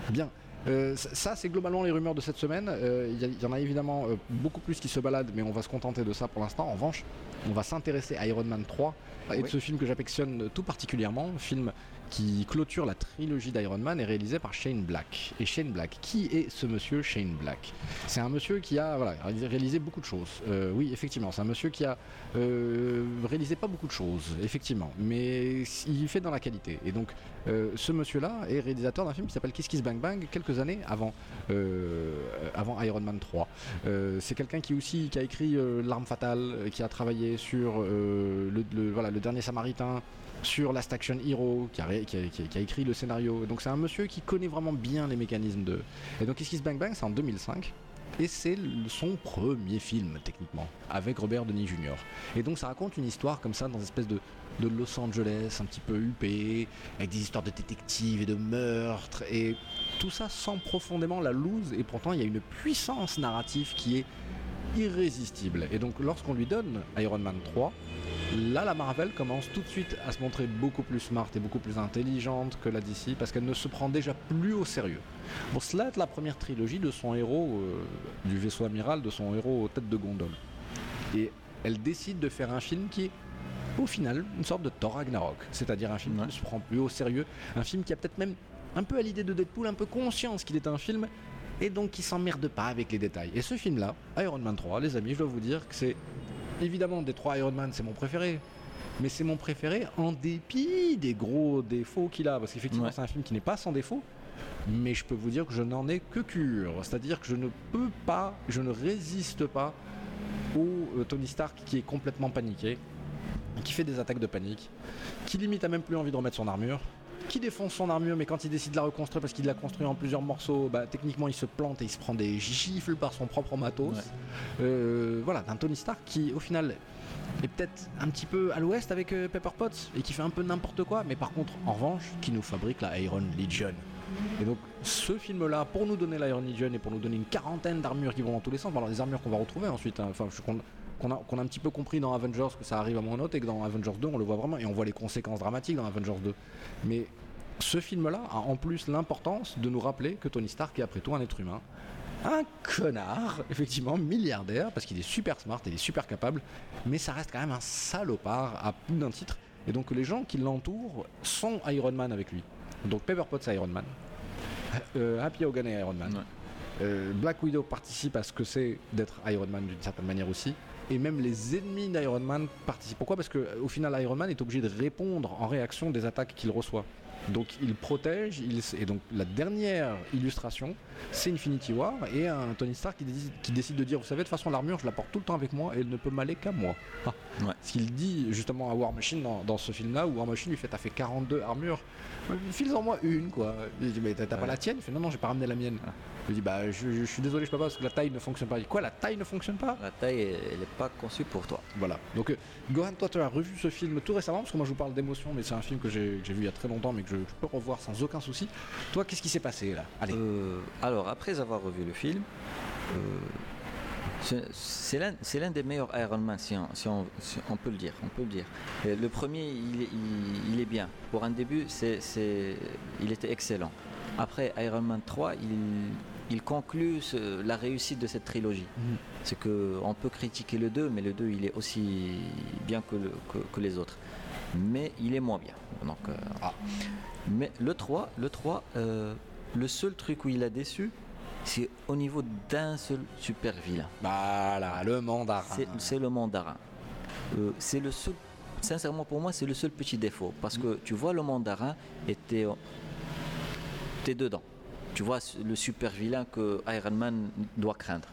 Bien. Euh, ça, c'est globalement les rumeurs de cette semaine. Euh, Il y, en a évidemment beaucoup plus qui se baladent, mais on va se contenter de ça pour l'instant. En revanche, on va s'intéresser à Iron Man 3 et de ce film que j'affectionne tout particulièrement, film qui clôture la trilogie d'Iron Man est réalisé par Shane Black. Et Shane Black, qui est ce monsieur Shane Black? C'est un monsieur qui a réalisé beaucoup de choses. Euh, oui, effectivement, c'est un monsieur qui a euh, réalisé pas beaucoup de choses, effectivement, mais il fait dans la qualité. Et donc, euh, ce monsieur-là est réalisateur d'un film qui s'appelle Kiss Kiss Bang Bang quelques années avant, euh, avant Iron Man 3. Euh, c'est quelqu'un qui aussi qui a écrit L'arme fatale, qui a travaillé sur le- voilà, le dernier Samaritain, sur Last Action Hero, qui a, écrit le scénario. Donc c'est un monsieur qui connaît vraiment bien les mécanismes de. Et donc Kiss Kiss Bang Bang, c'est en 2005. Et c'est son premier film, techniquement, avec Robert Denis Jr. Et donc ça raconte une histoire comme ça, dans une espèce de, de Los Angeles, un petit peu huppé, avec des histoires de détectives et de meurtres, et tout ça sent profondément la loose, et pourtant il y a une puissance narrative qui est irrésistible. Et donc lorsqu'on lui donne Iron Man 3, Là, la Marvel commence tout de suite à se montrer beaucoup plus smart et beaucoup plus intelligente que la DC parce qu'elle ne se prend déjà plus au sérieux. Pour cela est la première trilogie de son héros, euh, du vaisseau amiral, de son héros aux têtes de gondole. Et elle décide de faire un film qui est au final une sorte de Thor Ragnarok, c'est-à-dire un film qui ne se prend plus au sérieux, un film qui a peut-être même un peu à l'idée de Deadpool, un peu conscience qu'il est un film et donc qui s'emmerde pas avec les détails. Et ce film-là, Iron Man 3, les amis, je dois vous dire que c'est évidemment des trois Iron Man, c'est mon préféré. Mais c'est mon préféré en dépit des gros défauts qu'il a. Parce qu'effectivement, Ouais. c'est un film qui n'est pas sans défaut. Mais je peux vous dire que je n'en ai que cure. C'est-à-dire que je ne peux pas, je ne résiste pas au euh, Tony Stark qui est complètement paniqué, qui fait des attaques de panique, qui limite a même plus envie de remettre son armure, qui défonce son armure, mais quand il décide de la reconstruire parce qu'il l'a construit en plusieurs morceaux, bah, techniquement il se plante et il se prend des gifles par son propre matos. Ouais. Euh, voilà, d'un Tony Stark qui au final est peut-être un petit peu à l'ouest avec euh, Pepper Potts et qui fait un peu n'importe quoi, mais par contre, en revanche, qui nous fabrique la Iron Legion. Et donc, ce film-là, pour nous donner l'Iron Legion et pour nous donner une quarantaine d'armures qui vont dans tous les sens, bon, alors des armures qu'on va retrouver ensuite, hein, enfin, je- qu'on qu'on a, a un petit peu compris dans Avengers que ça arrive à mon note et que dans Avengers 2, on le voit vraiment et on voit les conséquences dramatiques dans Avengers 2. Mais ce film-là a en plus l'importance de nous rappeler que Tony Stark est après tout un être humain. Un connard, [laughs] effectivement, milliardaire, parce qu'il est super smart, il est super capable, mais ça reste quand même un salopard à plus d'un titre. Et donc les gens qui l'entourent sont Iron Man avec lui. Donc Pepper Potts est Iron Man, euh, Happy Hogan est Iron Man, Ouais. euh, Black Widow participe à ce que c'est d'être Iron Man d'une certaine manière aussi. Et même les ennemis d'Iron Man participent. Pourquoi? Parce qu'au final, Iron Man est obligé de répondre en réaction des attaques qu'il reçoit. Donc il protège, il, et donc la dernière illustration, c'est Infinity War et un Tony Stark qui, décide- qui décide de dire, vous savez, de toute façon l'armure, je la porte tout le temps avec moi et elle ne peut m'aller qu'à moi. Ah. Ouais. Ce qu'il dit justement à War Machine dans, dans ce film-là, où War Machine lui fait, t'as fait 42 armures, Euh, file-en moi une quoi. Il dit, mais t'as pas la tienne? Il fait, non, non, j'ai pas ramené la mienne. Ah. Je lui dis, bah je, je suis désolé, je peux pas parce que la taille ne fonctionne pas. Il dit, quoi, la taille ne fonctionne pas? La taille, elle n'est pas conçue pour toi. voilà. Donc, euh, Gohan, toi, tu as revu ce film tout récemment, parce que moi je vous parle d'émotion, mais c'est un film que j'ai que j'ai vu il y a très longtemps, mais que je, je peux revoir sans aucun souci. Toi, qu'est-ce qui s'est passé là? Allez. Euh, alors, après avoir revu le film, euh, c'est- l'un c'est l'un des meilleurs Iron Man, si on, si on- si on peut le dire. On peut le dire. Et le premier, il, est- il- il est bien. Pour un début, c'est il était excellent. Après Iron Man 3, il, il conclut ce- la réussite de cette trilogie. Mhm. C'est que on peut critiquer le 2, mais le 2, il est aussi bien que, le- que- que les autres. Mais il est moins bien. Donc, euh, Ah. Mais le 3, le 3 euh, le seul truc où il a déçu, c'est au niveau d'un seul super vilain. Voilà, le mandarin. C'est- le mandarin. Euh, c'est le seul. Sincèrement, pour moi, c'est le seul petit défaut. Parce que tu vois le mandarin et t'es t'es dedans. Tu vois le super vilain que Iron Man doit craindre.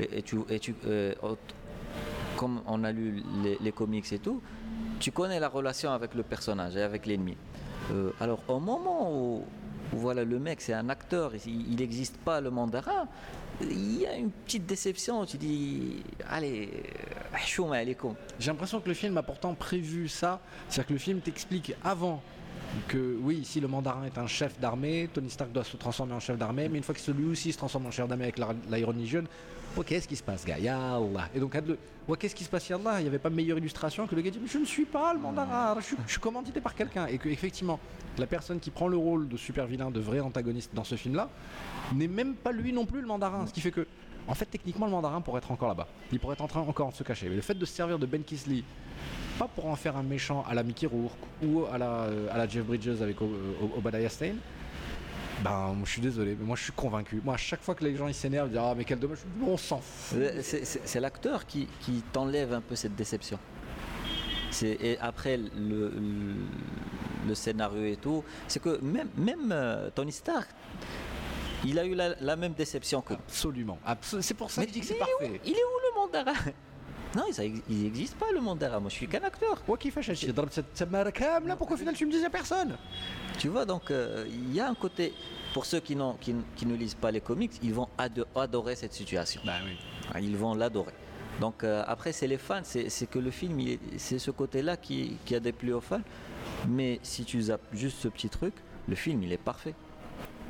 Et, et tu, et tu, euh, comme on a lu les, les comics et tout, tu connais la relation avec le personnage et avec l'ennemi. Euh, alors, au moment où voilà, le mec, c'est un acteur, il n'existe pas le mandarin, il y a une petite déception. Tu dis, allez, euh. J'ai l'impression que le film a pourtant prévu ça. C'est-à-dire que le film t'explique avant que oui, si le mandarin est un chef d'armée, Tony Stark doit se transformer en chef d'armée, mais une fois que celui aussi se transforme en chef d'armée avec l'Iron Legion, oh, qu'est-ce qui se passe, gars Yallah. Et donc, ouais, qu'est-ce qui se passe, Yallah? Il n'y avait pas meilleure illustration que le gars dit, je ne suis pas le mandarin, je je suis commandité par quelqu'un. Et que, effectivement, la personne qui prend le rôle de super vilain, de vrai antagoniste dans ce film-là, n'est même pas lui non plus le mandarin. Ce qui fait que, en fait, techniquement, le mandarin pourrait être encore là-bas. Il pourrait être en train encore de se cacher. Mais le fait de se servir de Ben Kisley, pas pour en faire un méchant à la Mickey Rourke ou à la, euh, à la Jeff Bridges avec O- Obadiah Stane, ben, je suis désolé, mais moi je suis convaincu. Moi, à chaque fois que les gens ils s'énervent, ils disent Ah, mais quel dommage, on s'en. Euh, C'est- l'acteur qui, t'enlève un peu cette déception. Et après le, le, le scénario et tout, c'est que même, même euh, Tony Stark, il a eu la, même déception que. Absolument. Absol c'est pour ça mais que je dis que c'est parfait. Où, il est où le mandarin non, ça, il n'existe pas le mandarin. Moi, je suis qu'un acteur. Pourquoi au final tu me disais personne Tu vois, donc euh, il y a un côté. Pour ceux qui, qui, ne lisent pas les comics, ils vont adorer cette situation. Ben oui. Ah, ils vont l'adorer. Donc euh, après, c'est les fans. C'est que le film, c'est ce côté-là qui, qui, a des aux fans. Mais si tu zappes juste ce petit truc, le film, il est parfait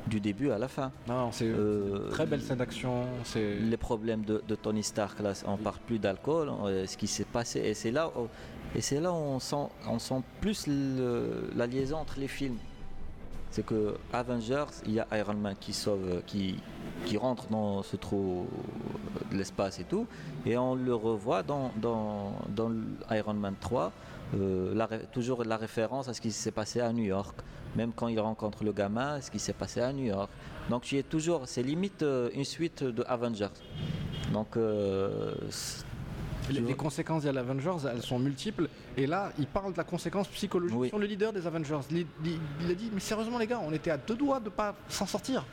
du début à la fin. Non, c'est Euh, très belle scène d'action. C'est Les problèmes de, de Tony Stark, là, on parle plus d'alcool, euh, ce qui s'est passé, et c'est là, où- et c'est là où on sent, on sent plus le- la liaison entre les films. C'est que Avengers, il y a Iron Man qui sauve, qui, qui rentre dans ce trou l'espace et tout, et on le revoit dans, dans, Iron Man 3, euh, toujours la référence à ce qui s'est passé à New York. Même quand il rencontre le gamin, ce qui s'est passé à New York. Donc tu es toujours, c'est limite euh, une suite de Avengers. Donc euh, les, tu conséquences de l'Avengers, elles sont multiples. Et là, il parle de la conséquence psychologique Oui. sur le leader des Avengers. Il, il- il a dit, mais sérieusement les gars, on était à deux doigts de pas s'en sortir.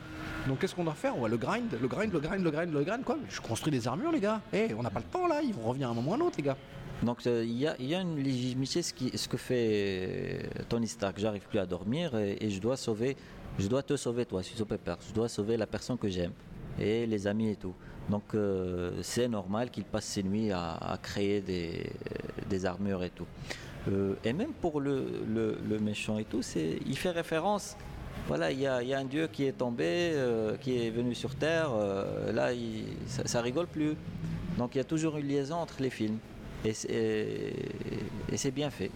Donc qu'est-ce qu'on doit faire? Ouais, le grind, le grind, le grind, le grind, le grind, quoi. Je construis des armures, les gars. Eh, on n'a pas le temps là. Ils vont revenir à un moment ou à un autre, les gars. donc euh, il y, a, y a une légitimité ce, qui, ce que fait Tony Stark. J'arrive plus à dormir et, et je dois sauver, je dois te sauver toi, Suzo Pepper. Je dois sauver la personne que j'aime et les amis et tout. Donc euh, c'est normal qu'il passe ses nuits à, créer des, armures et tout. Euh, et même pour le, méchant et tout, il fait référence. Voilà, il y a, un dieu qui est tombé, euh, qui est venu sur Terre. là, ça, ça rigole plus. Donc il y a toujours une liaison entre les films. Et c'est bien fait.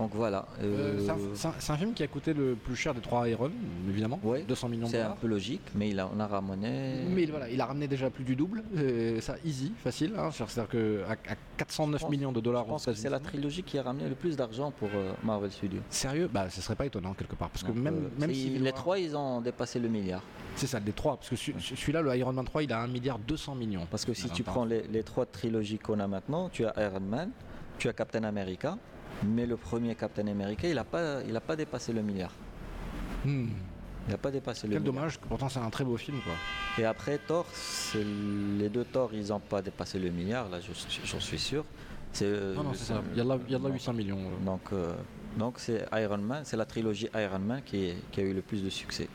Donc voilà. Euh, euh, c'est un- film qui a coûté le plus cher des trois Iron, évidemment. Ouais. 200 millions de c'est un dollars. peu logique, mais il a, on a ramené. Mais voilà, il a ramené déjà plus du double. euh, ça, easy, facile. hein. C'est-à-dire qu'à à 409 Je pense- millions de dollars Je pense que c'est la trilogie qui a ramené le plus d'argent pour euh, Marvel Studios. Sérieux? Bah, ce serait pas étonnant quelque part. Parce que Donc, même, même si les trois, ils ont dépassé le milliard. C'est ça, les trois. Parce que celui- celui-là, le Iron Man 3, il a 1 milliard 200 millions. Parce que si tu prends les, les trois trilogies qu'on a maintenant, tu as Iron Man, tu as Captain America, mais le premier Captain America, il n'a pas, il a pas dépassé le milliard. Hmm. Il n'a pas dépassé le Quel milliard. dommage, que pourtant c'est un très beau film quoi. Et après Thor, les deux Thor, ils n'ont pas dépassé le milliard, là, j'en suis sûr. C'est, Non, non, c'est ça. Il y a de la, il y a la 800 millions. euh. Donc, euh, donc c'est Iron Man, c'est la trilogie Iron Man qui, qui a eu le plus de succès.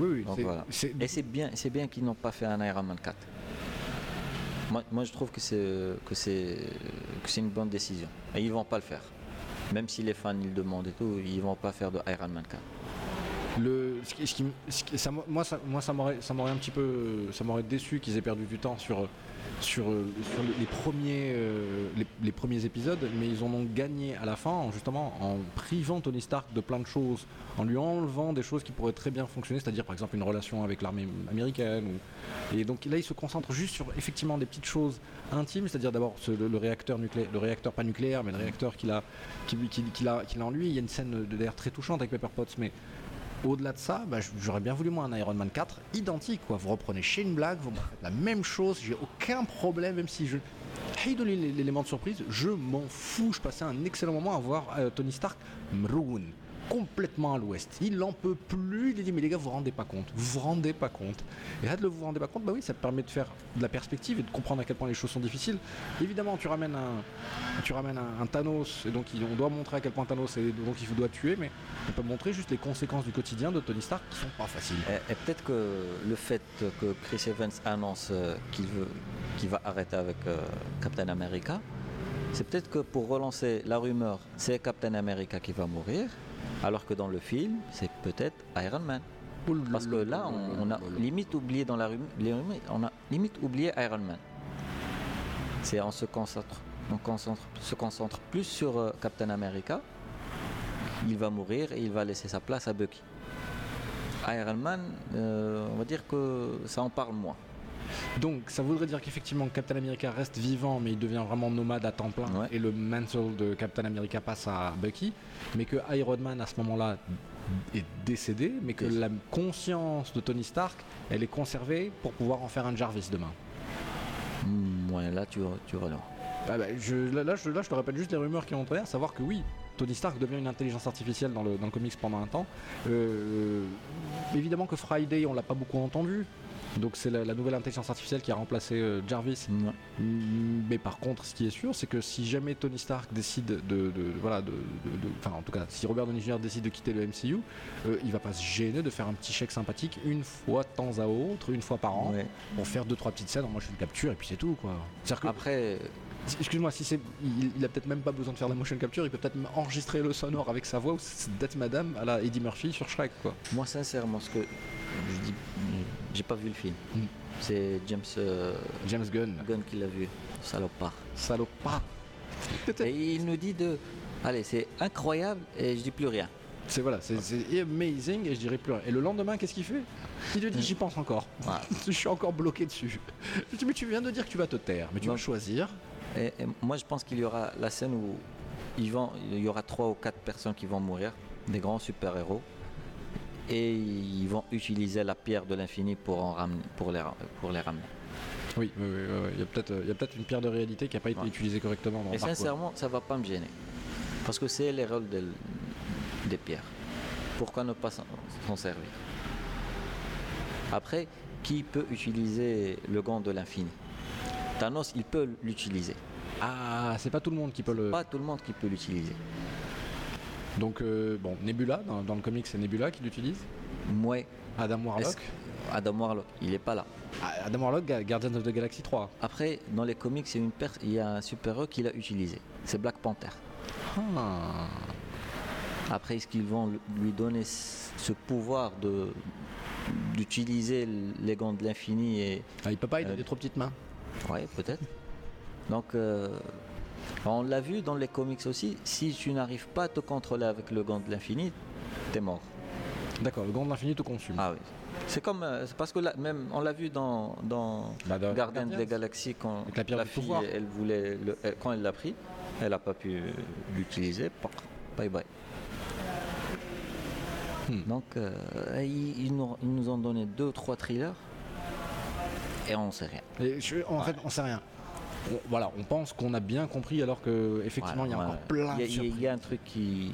Oui, oui. Donc voilà. Et c'est bien, c'est bien qu'ils n'ont pas fait un Iron Man 4. Moi, moi, je trouve que c'est que c'est que c'est une bonne décision. Et ils vont pas le faire. Même si les fans ils le demandent et tout, ils vont pas faire de Iron Man 4. Le, ce qui, ce qui- moi, ça, moi, ça m'aurait, ça m'aurait un petit peu, ça m'aurait déçu qu'ils aient perdu du temps sur, sur, euh, sur les premiers, euh, les, premiers épisodes, mais ils en ont gagné à la fin, en, justement, en privant Tony Stark de plein de choses, en lui enlevant des choses qui pourraient très bien fonctionner, c'est-à-dire par exemple une relation avec l'armée américaine. et donc là, il se concentre juste sur effectivement des petites choses intimes, c'est-à-dire d'abord le, le réacteur nucléaire, le réacteur pas nucléaire, mais le réacteur qu'il a, qu'il, a, qu'il a en lui. Il y a une scène d'ailleurs très touchante avec Pepper Potts, mais au-delà de ça, bah, j'aurais bien voulu moi un Iron Man 4 identique. Vous reprenez Shane Black, vous me faites la même chose, j'ai aucun problème, même si je. Hey, l'élément de surprise, je m'en fous. Je passais un excellent moment à voir euh, Tony Stark maroon, complètement à l'ouest. Il en peut plus. Il dit Mais les gars, vous vous rendez pas compte. Vous vous rendez pas compte. Et là, de le vous rendez pas compte, bah oui, ça permet de faire de la perspective et de comprendre à quel point les choses sont difficiles. Évidemment, tu ramènes un, tu ramènes Thanos, et donc on doit montrer à quel point Thanos est, donc il doit tuer, mais on peut montrer juste les conséquences du quotidien de Tony Stark qui sont pas faciles. Et, et peut-être que le fait que Chris Evans annonce euh, qu'il veut, qu'il va arrêter avec euh, Captain America, c'est peut-être que pour relancer la rumeur, c'est Captain America qui va mourir, alors que dans le film, c'est peut-être Iron Man. Parce que là, on, on a limite oublié dans la rumeur, on a limite oublié Iron Man. C'est on se concentre, on concentre, se concentre plus sur euh, Captain America. Il va mourir et il va laisser sa place à Bucky. Iron Man, euh, on va dire que ça en parle moins. Donc ça voudrait dire qu'effectivement Captain America reste vivant, mais il devient vraiment nomade à temps plein, Ouais. et le mantle de Captain America passe à Bucky, mais que Iron Man à ce moment-là est décédé, mais que la conscience de Tony Stark, elle est conservée pour pouvoir en faire un Jarvis demain. Hmm, ouais, là tu, tu. Ah bah, je, là, là, je, là, je te rappelle juste les rumeurs qui ont entraîné, à savoir que oui, Tony Stark devient une intelligence artificielle dans le, dans le comics pendant un temps. Euh, évidemment que Friday, on l'a pas beaucoup entendu. Donc c'est la, la nouvelle intelligence artificielle qui a remplacé euh, Jarvis. Ouais. Mm, Mais par contre, ce qui est sûr, c'est que si jamais Tony Stark décide de, de- de- voilà, de, de- de- enfin en tout cas, si Robert Downey Jr. décide de quitter le MCU, euh, il va pas se gêner de faire un petit chèque sympathique une fois de temps à autre, une fois par an, Ouais. pour faire deux trois petites scènes. Moi, je le capture et puis c'est tout quoi. Que Après, Excuse-moi, si c'est, il, il a peut-être même pas besoin de faire la motion capture, il peut peut-être enregistrer le sonore avec sa voix ou c'est d'être Madame à la Eddie Murphy sur Shrek, quoi. Moi, sincèrement, ce que je dis, j'ai pas vu le film. Mm. C'est James euh, James Gunn, Gunn qui l'a vu, salopard. salopard. Et il nous dit de, allez, c'est incroyable et je dis plus rien. C'est voilà, c'est amazing et je dirais plus rien. Et le lendemain, qu'est-ce qu'il fait? Il lui dit j'y pense encore. [laughs] Je suis encore bloqué dessus. Je dis mais tu viens de dire que tu vas te taire, mais tu vas choisir. Et, et moi, je pense qu'il y aura la scène où ils vont, il y aura trois ou quatre personnes qui vont mourir, des grands super-héros, et ils vont utiliser la pierre de l'infini pour, en ramener, pour, les, ra- pour les ramener. Oui, oui, oui, oui, oui. il y a peut-être une pierre de réalité qui n'a pas été Ouais. utilisée correctement dans Et sincèrement, ça va pas me gêner. Parce que c'est les rôles de- des pierres. Pourquoi ne pas s'en s'en servir? Après, qui peut utiliser le gant de l'infini? Thanos, il peut l'utiliser. Ah, c'est pas tout le monde qui peut le. Pas tout le monde qui peut l'utiliser. Donc euh, bon, Nebula dans, dans le comic c'est Nebula qui l'utilise. Moi, Adam Warlock. Adam Warlock, il est pas là? Ah, Adam Warlock, Guardians of the Galaxy 3. Après, dans les comics, il y a, une il y a un super-héros qui l'a utilisé. C'est Black Panther. Ah. Après, est-ce qu'ils vont lui donner ce ce pouvoir de d'utiliser les gants de l'infini et Ah, il peut pas, il a Euh, des trop petites mains. ouais peut-être donc euh, on l'a vu dans les comics aussi si tu n'arrives pas à te contrôler avec le gant de l'infini t'es mort D'accord, le gant de l'infini te consume. ah oui c'est comme euh, parce que là, même on l'a vu dans dans Bah, Gardien Guardians. des Galaxies quand la pierre du fille pouvoir. elle voulait le- elle- quand elle l'a pris elle n'a pas pu l'utiliser bye bye Hmm. donc euh, ils, ils nous, ils nous ont donné deux trois thrillers et on sait rien Et je- en fait, on sait rien. On- voilà, on pense qu'on a bien compris alors que effectivement il y a Voilà, encore plein de il y a- surprises. il y a un truc qui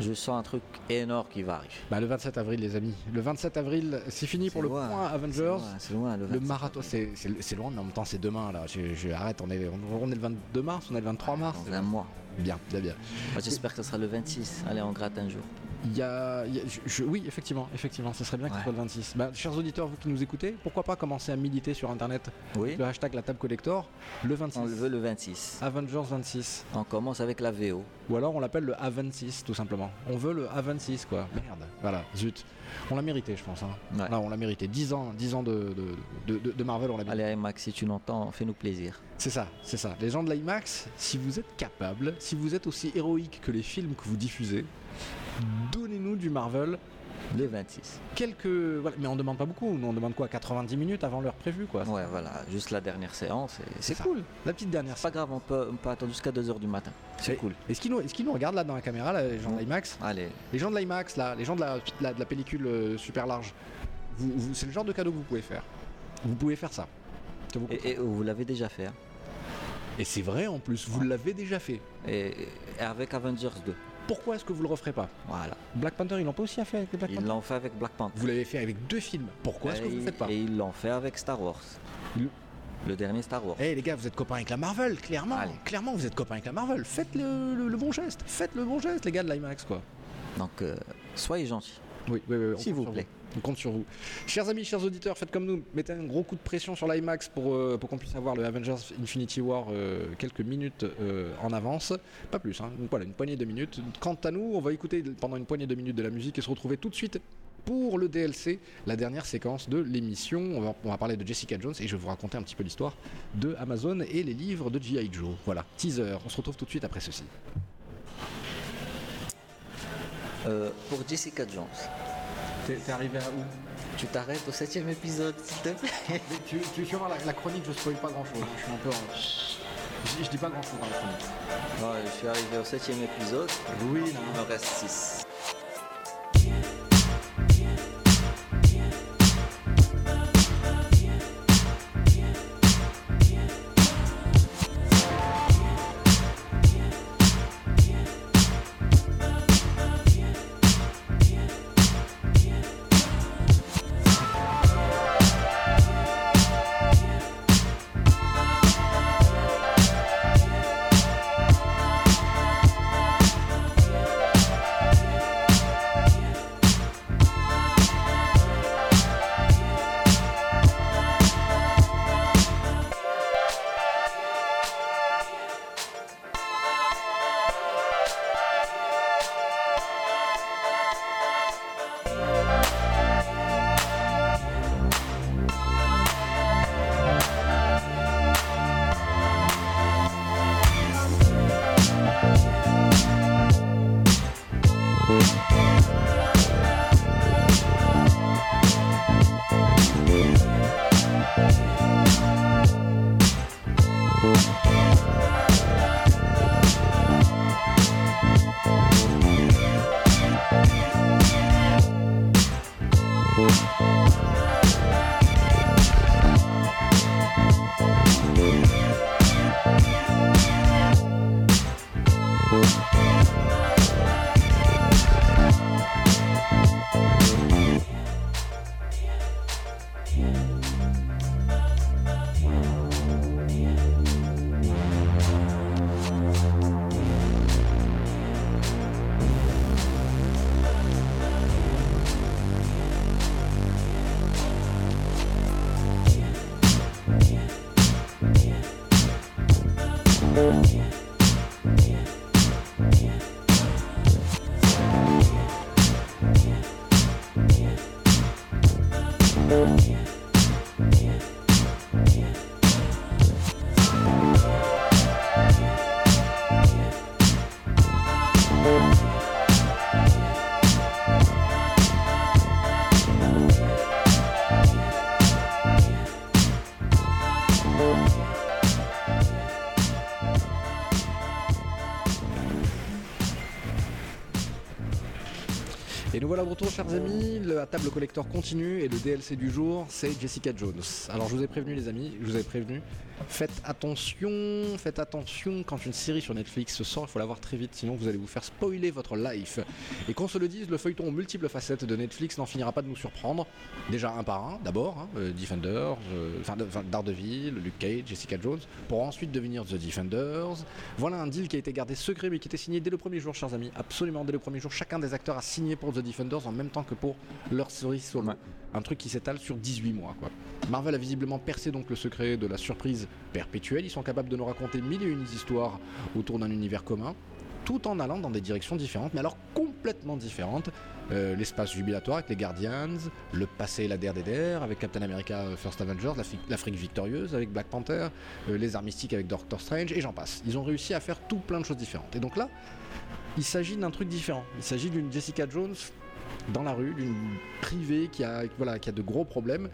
je sens un truc énorme qui va arriver Bah, le 27 avril, les amis. Le 27 avril, c'est fini pour le point Avengers. loin, c'est loin le, Le 27. marathon, c'est loin, mais en même temps, c'est demain là. Je, je- arrête, on est, on, est le 22 mars, on est le 23 mars. dans un mois Bien, bien, bien. J'espère que ce sera le 26 allez on gratte un jour Il y a, il y a- je- je- oui, effectivement, effectivement, ce serait bien que ce soit le 26. Bah, chers auditeurs, vous qui nous écoutez, pourquoi pas commencer à militer sur Internet oui le hashtag la table collector le 26. on le veut le 26 Avengers 26. on commence avec la VO Ou alors on l'appelle le A26 tout simplement. On veut le A26 quoi. Merde. Voilà, zut. On l'a mérité je pense. Hein. Ouais. On l'a mérité. 10 ans, 10 ans de, de, de- Marvel, on l'a mérité. allez Max si tu l'entends fais-nous plaisir C'est ça, c'est ça. Les gens de l'IMAX, si vous êtes capables, si vous êtes aussi héroïques que les films que vous diffusez, donnez-nous du Marvel. le 26 Quelques. Voilà. Mais on demande pas beaucoup. Nous on demande quoi 90 minutes avant l'heure prévue quoi. ouais voilà juste la dernière séance et c'est cool La petite dernière. c'est pas grave on peut, on peut attendre jusqu'à 2h du matin c'est cool Est-ce qu'ils nous, nous regardent là dans la caméra, là, les gens de l'IMAX allez Les gens de l'IMAX, là, les gens de la, la- de la pellicule euh, super large, vous, vous- c'est le genre de cadeau que vous pouvez faire. Vous pouvez faire ça. Ça vous coûte et, et vous l'avez déjà fait hein. Et c'est vrai en plus, vous l'avez déjà fait. et, et avec Avengers 2 Pourquoi est-ce que vous le referez pas voilà Black Panther, ils l'ont pas aussi fait avec Black ils Panther l'ont fait avec Black Panther Vous l'avez fait avec deux films. Pourquoi est-ce que vous le faites pas et ils l'ont fait avec Star Wars Ils- le dernier Star Wars Eh les gars, vous êtes copains avec la Marvel, clairement. Allez. Clairement, vous êtes copains avec la Marvel. Faites le, le- le bon geste. Faites le bon geste, les gars de l'IMAX, quoi. donc euh, soyez gentils Oui, oui, oui. S'il vous plaît. On compte sur vous. Chers amis, chers auditeurs, faites comme nous. Mettez un gros coup de pression sur l'IMAX pour, euh, qu'on puisse avoir le Avengers Infinity War euh, quelques minutes euh, en avance. Pas plus, hein. Voilà, une poignée de minutes. Quant à nous, on va écouter pendant une poignée de minutes de la musique et se retrouver tout de suite pour le DLC, la dernière séquence de l'émission. On va, parler de Jessica Jones et je vais vous raconter un petit peu l'histoire de Amazon et les livres de G.I. Joe. Voilà, teaser. On se retrouve tout de suite après ceci. Pour Jessica Jones T'es arrivé à où tu t'arrêtes au septième épisode s'il te plaît [laughs] tu, tu vas voir la, la chronique, je spoil pas grand chose. Je suis un peu en... je, je dis pas grand chose dans la chronique. Ouais, je suis arrivé au septième épisode Oui, il me reste 6 retour, chers amis. La table collector continue et le DLC du jour, c'est Jessica Jones. Alors, je vous ai prévenu, les amis, je vous ai prévenu. Faites attention, faites attention quand une série sur Netflix sort, il faut la voir très vite, sinon vous allez vous faire spoiler votre life. Et qu'on se le dise, le feuilleton aux multiples facettes de Netflix n'en finira pas de nous surprendre. Déjà un par un, d'abord, hein, euh, Defenders, euh, enfin, de- enfin, Daredevil, Luke Cage, Jessica Jones, pour ensuite devenir The Defenders. Voilà un deal qui a été gardé secret mais qui était signé dès le premier jour, chers amis. Absolument dès le premier jour, chacun des acteurs a signé pour The Defenders en même temps que pour leur série solo. Un truc qui s'étale sur 18 mois, quoi. Marvel a visiblement percé donc le secret de la surprise perpétuelle. Ils sont capables de nous raconter mille et une histoires autour d'un univers commun, tout en allant dans des directions différentes, mais alors complètement différentes. Euh, L'espace jubilatoire avec les Guardians, le passé et la DRDR avec Captain America euh, First Avengers, l'Afrique- victorieuse avec Black Panther, euh, les arts mystiques avec Doctor Strange, et j'en passe. Ils ont réussi à faire tout plein de choses différentes. Et donc là, il s'agit d'un truc différent. Il s'agit d'une Jessica Jones dans la rue, d'une privée qui a, voilà, qui a de gros problèmes.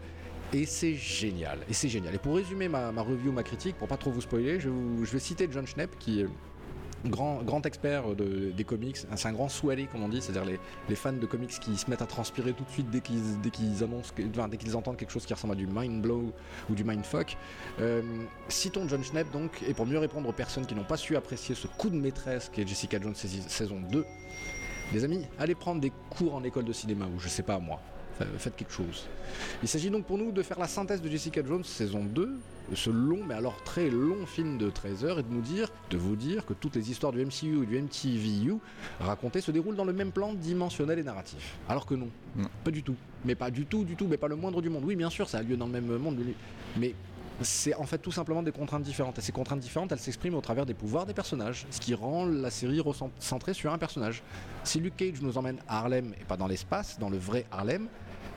Et c'est génial. Et c'est génial. Et pour résumer ma, review, ma critique, pour pas trop vous spoiler, je, vais citer John Schnepp, qui est grand, grand expert de- des comics. C'est un grand sweaty, comme on dit, c'est-à-dire les, les fans de comics qui se mettent à transpirer tout de suite dès qu'ils annoncent, dès qu'ils entendent quelque chose qui ressemble à du mind blow ou du mind fuck. Euh, citons John Schnepp donc, et pour mieux répondre aux personnes qui n'ont pas su apprécier ce coup de maîtresse qui est Jessica Jones sais- saison 2, les amis, allez prendre des cours en école de cinéma ou je sais pas moi. Fa- Faites quelque chose. Il s'agit donc pour nous de faire la synthèse de Jessica Jones saison 2, ce long mais alors très long film de 13 heures et de nous dire, de vous dire que toutes les histoires du MCU et du MTVU racontées se déroulent dans le même plan dimensionnel et narratif. Alors que non, Non. pas du tout. Mais pas du tout, du tout, mais pas le moindre du monde. Oui, bien sûr, ça a lieu dans le même monde, mais c'est en fait tout simplement des contraintes différentes. Et ces contraintes différentes, elles s'expriment au travers des pouvoirs des personnages, ce qui rend la série centrée sur un personnage. Si Luke Cage nous emmène à Harlem et pas dans l'espace, dans le vrai Harlem,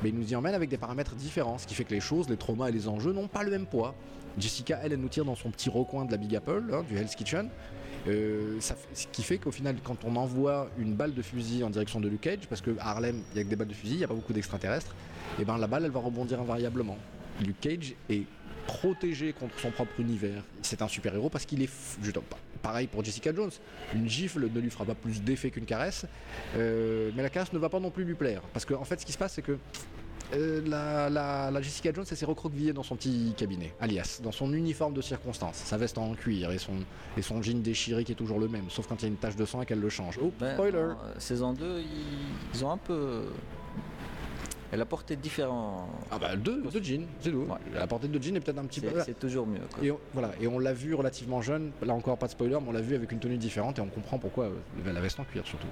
mais il nous y emmène avec des paramètres différents, ce qui fait que les choses, les traumas et les enjeux n'ont pas le même poids. Jessica, elle, elle nous tire dans son petit recoin de la Big Apple, hein, du Hell's Kitchen. Euh, ce qui fait qu'au final, quand on envoie une balle de fusil en direction de Luke Cage, parce que Harlem, il y a que des balles de fusil, il n'y a pas beaucoup d'extraterrestres, et ben la balle, elle va rebondir invariablement. Luke Cage est protégé contre son propre univers. C'est un super-héros parce qu'il est... f- Je pas. Pareil pour Jessica Jones. Une gifle ne lui fera pas plus d'effet qu'une caresse, euh, mais la caresse ne va pas non plus lui plaire. Parce qu'en en fait, ce qui se passe, c'est que euh, la, la- la Jessica Jones, elle s'est recroquevillée dans son petit cabinet, alias, dans son uniforme de circonstance, sa veste en cuir et son, et son jean déchiré qui est toujours le même, sauf quand il y a une tache de sang et qu'elle le change. Oh, Ben, spoiler euh, Saison 2, ils, ils ont un peu. Elle a porté différents. Ah bah deux, deux jeans, c'est tout. Ouais. La portée de jean est peut-être un petit peu... C'est c'est toujours mieux. quoi. Et on, voilà, et on l'a vu relativement jeune, là encore pas de spoiler, mais on l'a vu avec une tenue différente et on comprend pourquoi euh, la veste en cuir surtout.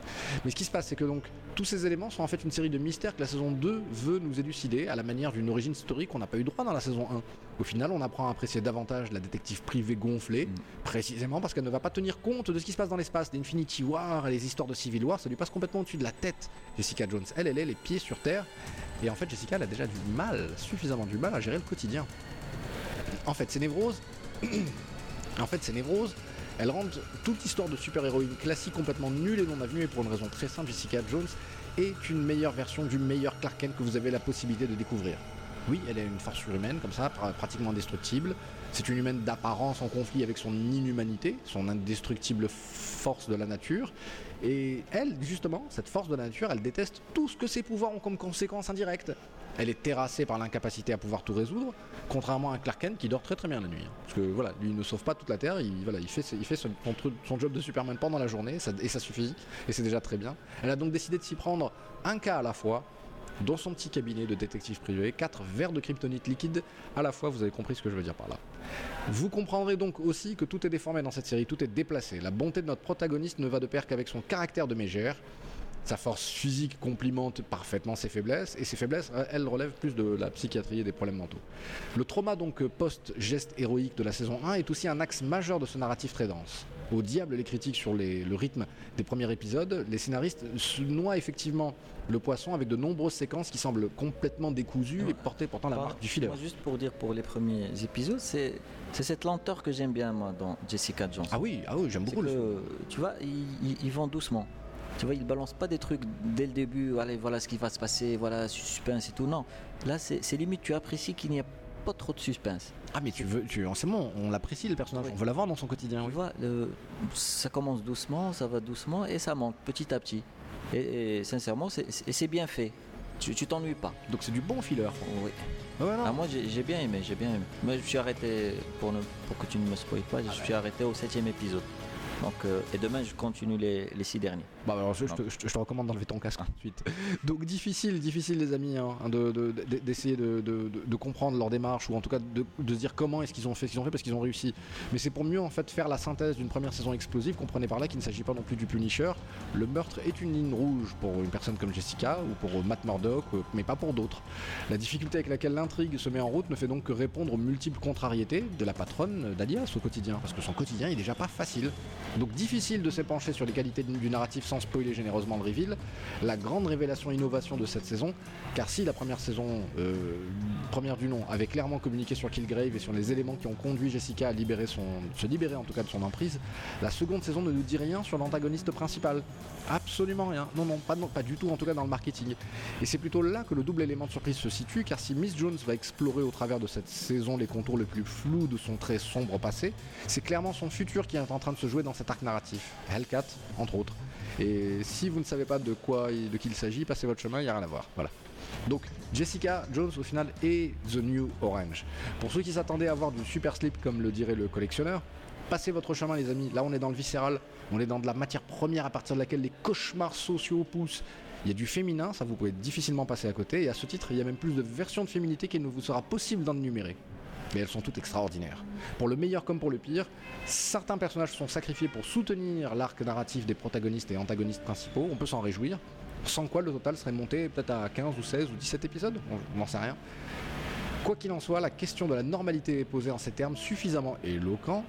Mais ce qui se passe, c'est que donc tous ces éléments sont en fait une série de mystères que la saison 2 veut nous élucider à la manière d'une origine historique qu'on n'a pas eu droit dans la saison 1. Au final, on apprend à apprécier davantage la détective privée gonflée, précisément parce qu'elle ne va pas tenir compte de ce qui se passe dans l'espace, d'Infinity War et les histoires de Civil War, ça lui passe complètement au-dessus de la tête. Jessica Jones, elle, elle est les pieds sur terre, et en fait, Jessica, elle a déjà du mal, suffisamment du mal à gérer le quotidien. En fait, ces névroses, [clears throat] en fait, ces névroses, Elles rendent toute histoire de super-héroïne classique complètement nulle et non avenue, et pour une raison très simple, Jessica Jones est une meilleure version du meilleur Clark Kent que vous avez la possibilité de découvrir. Oui, elle a une force surhumaine, comme ça, pra- pratiquement indestructible. C'est une humaine d'apparence en conflit avec son inhumanité, son indestructible force de la nature. Et elle, justement, cette force de la nature, elle déteste tout ce que ses pouvoirs ont comme conséquence indirecte. Elle est terrassée par l'incapacité à pouvoir tout résoudre, contrairement à Clark Kent qui dort très très bien la nuit. hein. Parce que voilà, lui ne sauve pas toute la Terre, il, voilà, il fait, il fait son, job de Superman pendant la journée, et ça suffit, et c'est déjà très bien. Elle a donc décidé de s'y prendre un cas à la fois, dans son petit cabinet de détective privé, quatre verres de kryptonite liquide à la fois, vous avez compris ce que je veux dire par là. Vous comprendrez donc aussi que tout est déformé dans cette série, tout est déplacé. La bonté de notre protagoniste ne va de pair qu'avec son caractère de mégère. Sa force physique complimente parfaitement ses faiblesses, et ses faiblesses, euh, elles relèvent plus de la psychiatrie et des problèmes mentaux. Le trauma donc post-geste héroïque de la saison 1 est aussi un axe majeur de ce narratif très dense. Au diable les critiques sur les- le rythme des premiers épisodes, les scénaristes se noient effectivement le poisson avec de nombreuses séquences qui semblent complètement décousues et porter pourtant la Par- marque du. Moi, juste pour dire pour les premiers épisodes, c'est cette lenteur que j'aime bien moi dans Jessica Jones. Ah oui, ah oui j'aime beaucoup le que, tu vois, ils vont doucement. Tu vois, ils balancent pas des trucs dès le début, allez, voilà ce qui va se passer, voilà, suspense et tout. Non, là, c'est limite, tu apprécies qu'il n'y a pas trop de suspense. Ah mais tu veux, tu, c'est bon, on l'apprécie le personnage, Oui. on veut l'avoir dans son quotidien. Tu oui. vois, le- ça commence doucement, ça va doucement et ça monte petit à petit. Et, et sincèrement, c'est- bien fait. Tu t'ennuies pas. Donc c'est du bon filler. Oui. Ouais, non. Ah, moi, j'ai bien aimé, j'ai bien aimé. Mais je suis arrêté, pour, ne, pour que tu ne me spoiles pas, je suis arrêté au septième épisode. Donc, euh, et demain, je continue les, les six derniers. Bah alors je, je te, je recommande d'enlever ton casque tout de suite. Donc difficile, difficile les amis, hein, de- de- de- d'essayer de, de- de- de comprendre leur démarche ou en tout cas de, de se dire comment est-ce qu'ils ont fait ce qu'ils ont fait parce qu'ils ont réussi. Mais c'est pour mieux en fait faire la synthèse d'une première saison explosive. Comprenez par là qu'il ne s'agit pas non plus du Punisher. Le meurtre est une ligne rouge pour une personne comme Jessica ou pour Matt Murdock, mais pas pour d'autres. La difficulté avec laquelle l'intrigue se met en route ne fait donc que répondre aux multiples contrariétés de la patronne d'Alias au quotidien, parce que son quotidien est déjà pas facile. Donc difficile de s'épancher sur les qualités du narratif sans spoiler généreusement le reveal. La grande révélation innovation de cette saison, car si la première saison, euh, première du nom, avait clairement communiqué sur Killgrave et sur les éléments qui ont conduit Jessica à se libérer en tout cas de son emprise, la seconde saison ne nous dit rien sur l'antagoniste principal. Absolument rien. Non, non, pas, non, pas du tout, en tout cas dans le marketing. Et c'est plutôt là que le double élément de surprise se situe, car si Miss Jones va explorer au travers de cette saison les contours les plus flous de son très sombre passé, c'est clairement son futur qui est en train de se jouer dans cet arc narratif. Hellcat, entre autres. Et si vous ne savez pas de quoi, de qui il s'agit, passez votre chemin, il n'y a rien à voir. Voilà. Donc Jessica Jones au final est The New Orange. Pour ceux qui s'attendaient à voir du super slip comme le dirait le collectionneur, passez votre chemin les amis. Là on est dans le viscéral, on est dans de la matière première à partir de laquelle les cauchemars sociaux poussent. Il y a du féminin, ça vous pouvez difficilement passer à côté, et à ce titre il y a même plus de versions de féminité qu'il ne vous sera possible d'en énumérer. Mais elles sont toutes extraordinaires. Pour le meilleur comme pour le pire, certains personnages sont sacrifiés pour soutenir l'arc narratif des protagonistes et antagonistes principaux, on peut s'en réjouir, sans quoi le total serait monté peut-être à 15 ou 16 ou 17 épisodes, on n'en sait rien. Quoi qu'il en soit, la question de la normalité est posée en ces termes suffisamment éloquents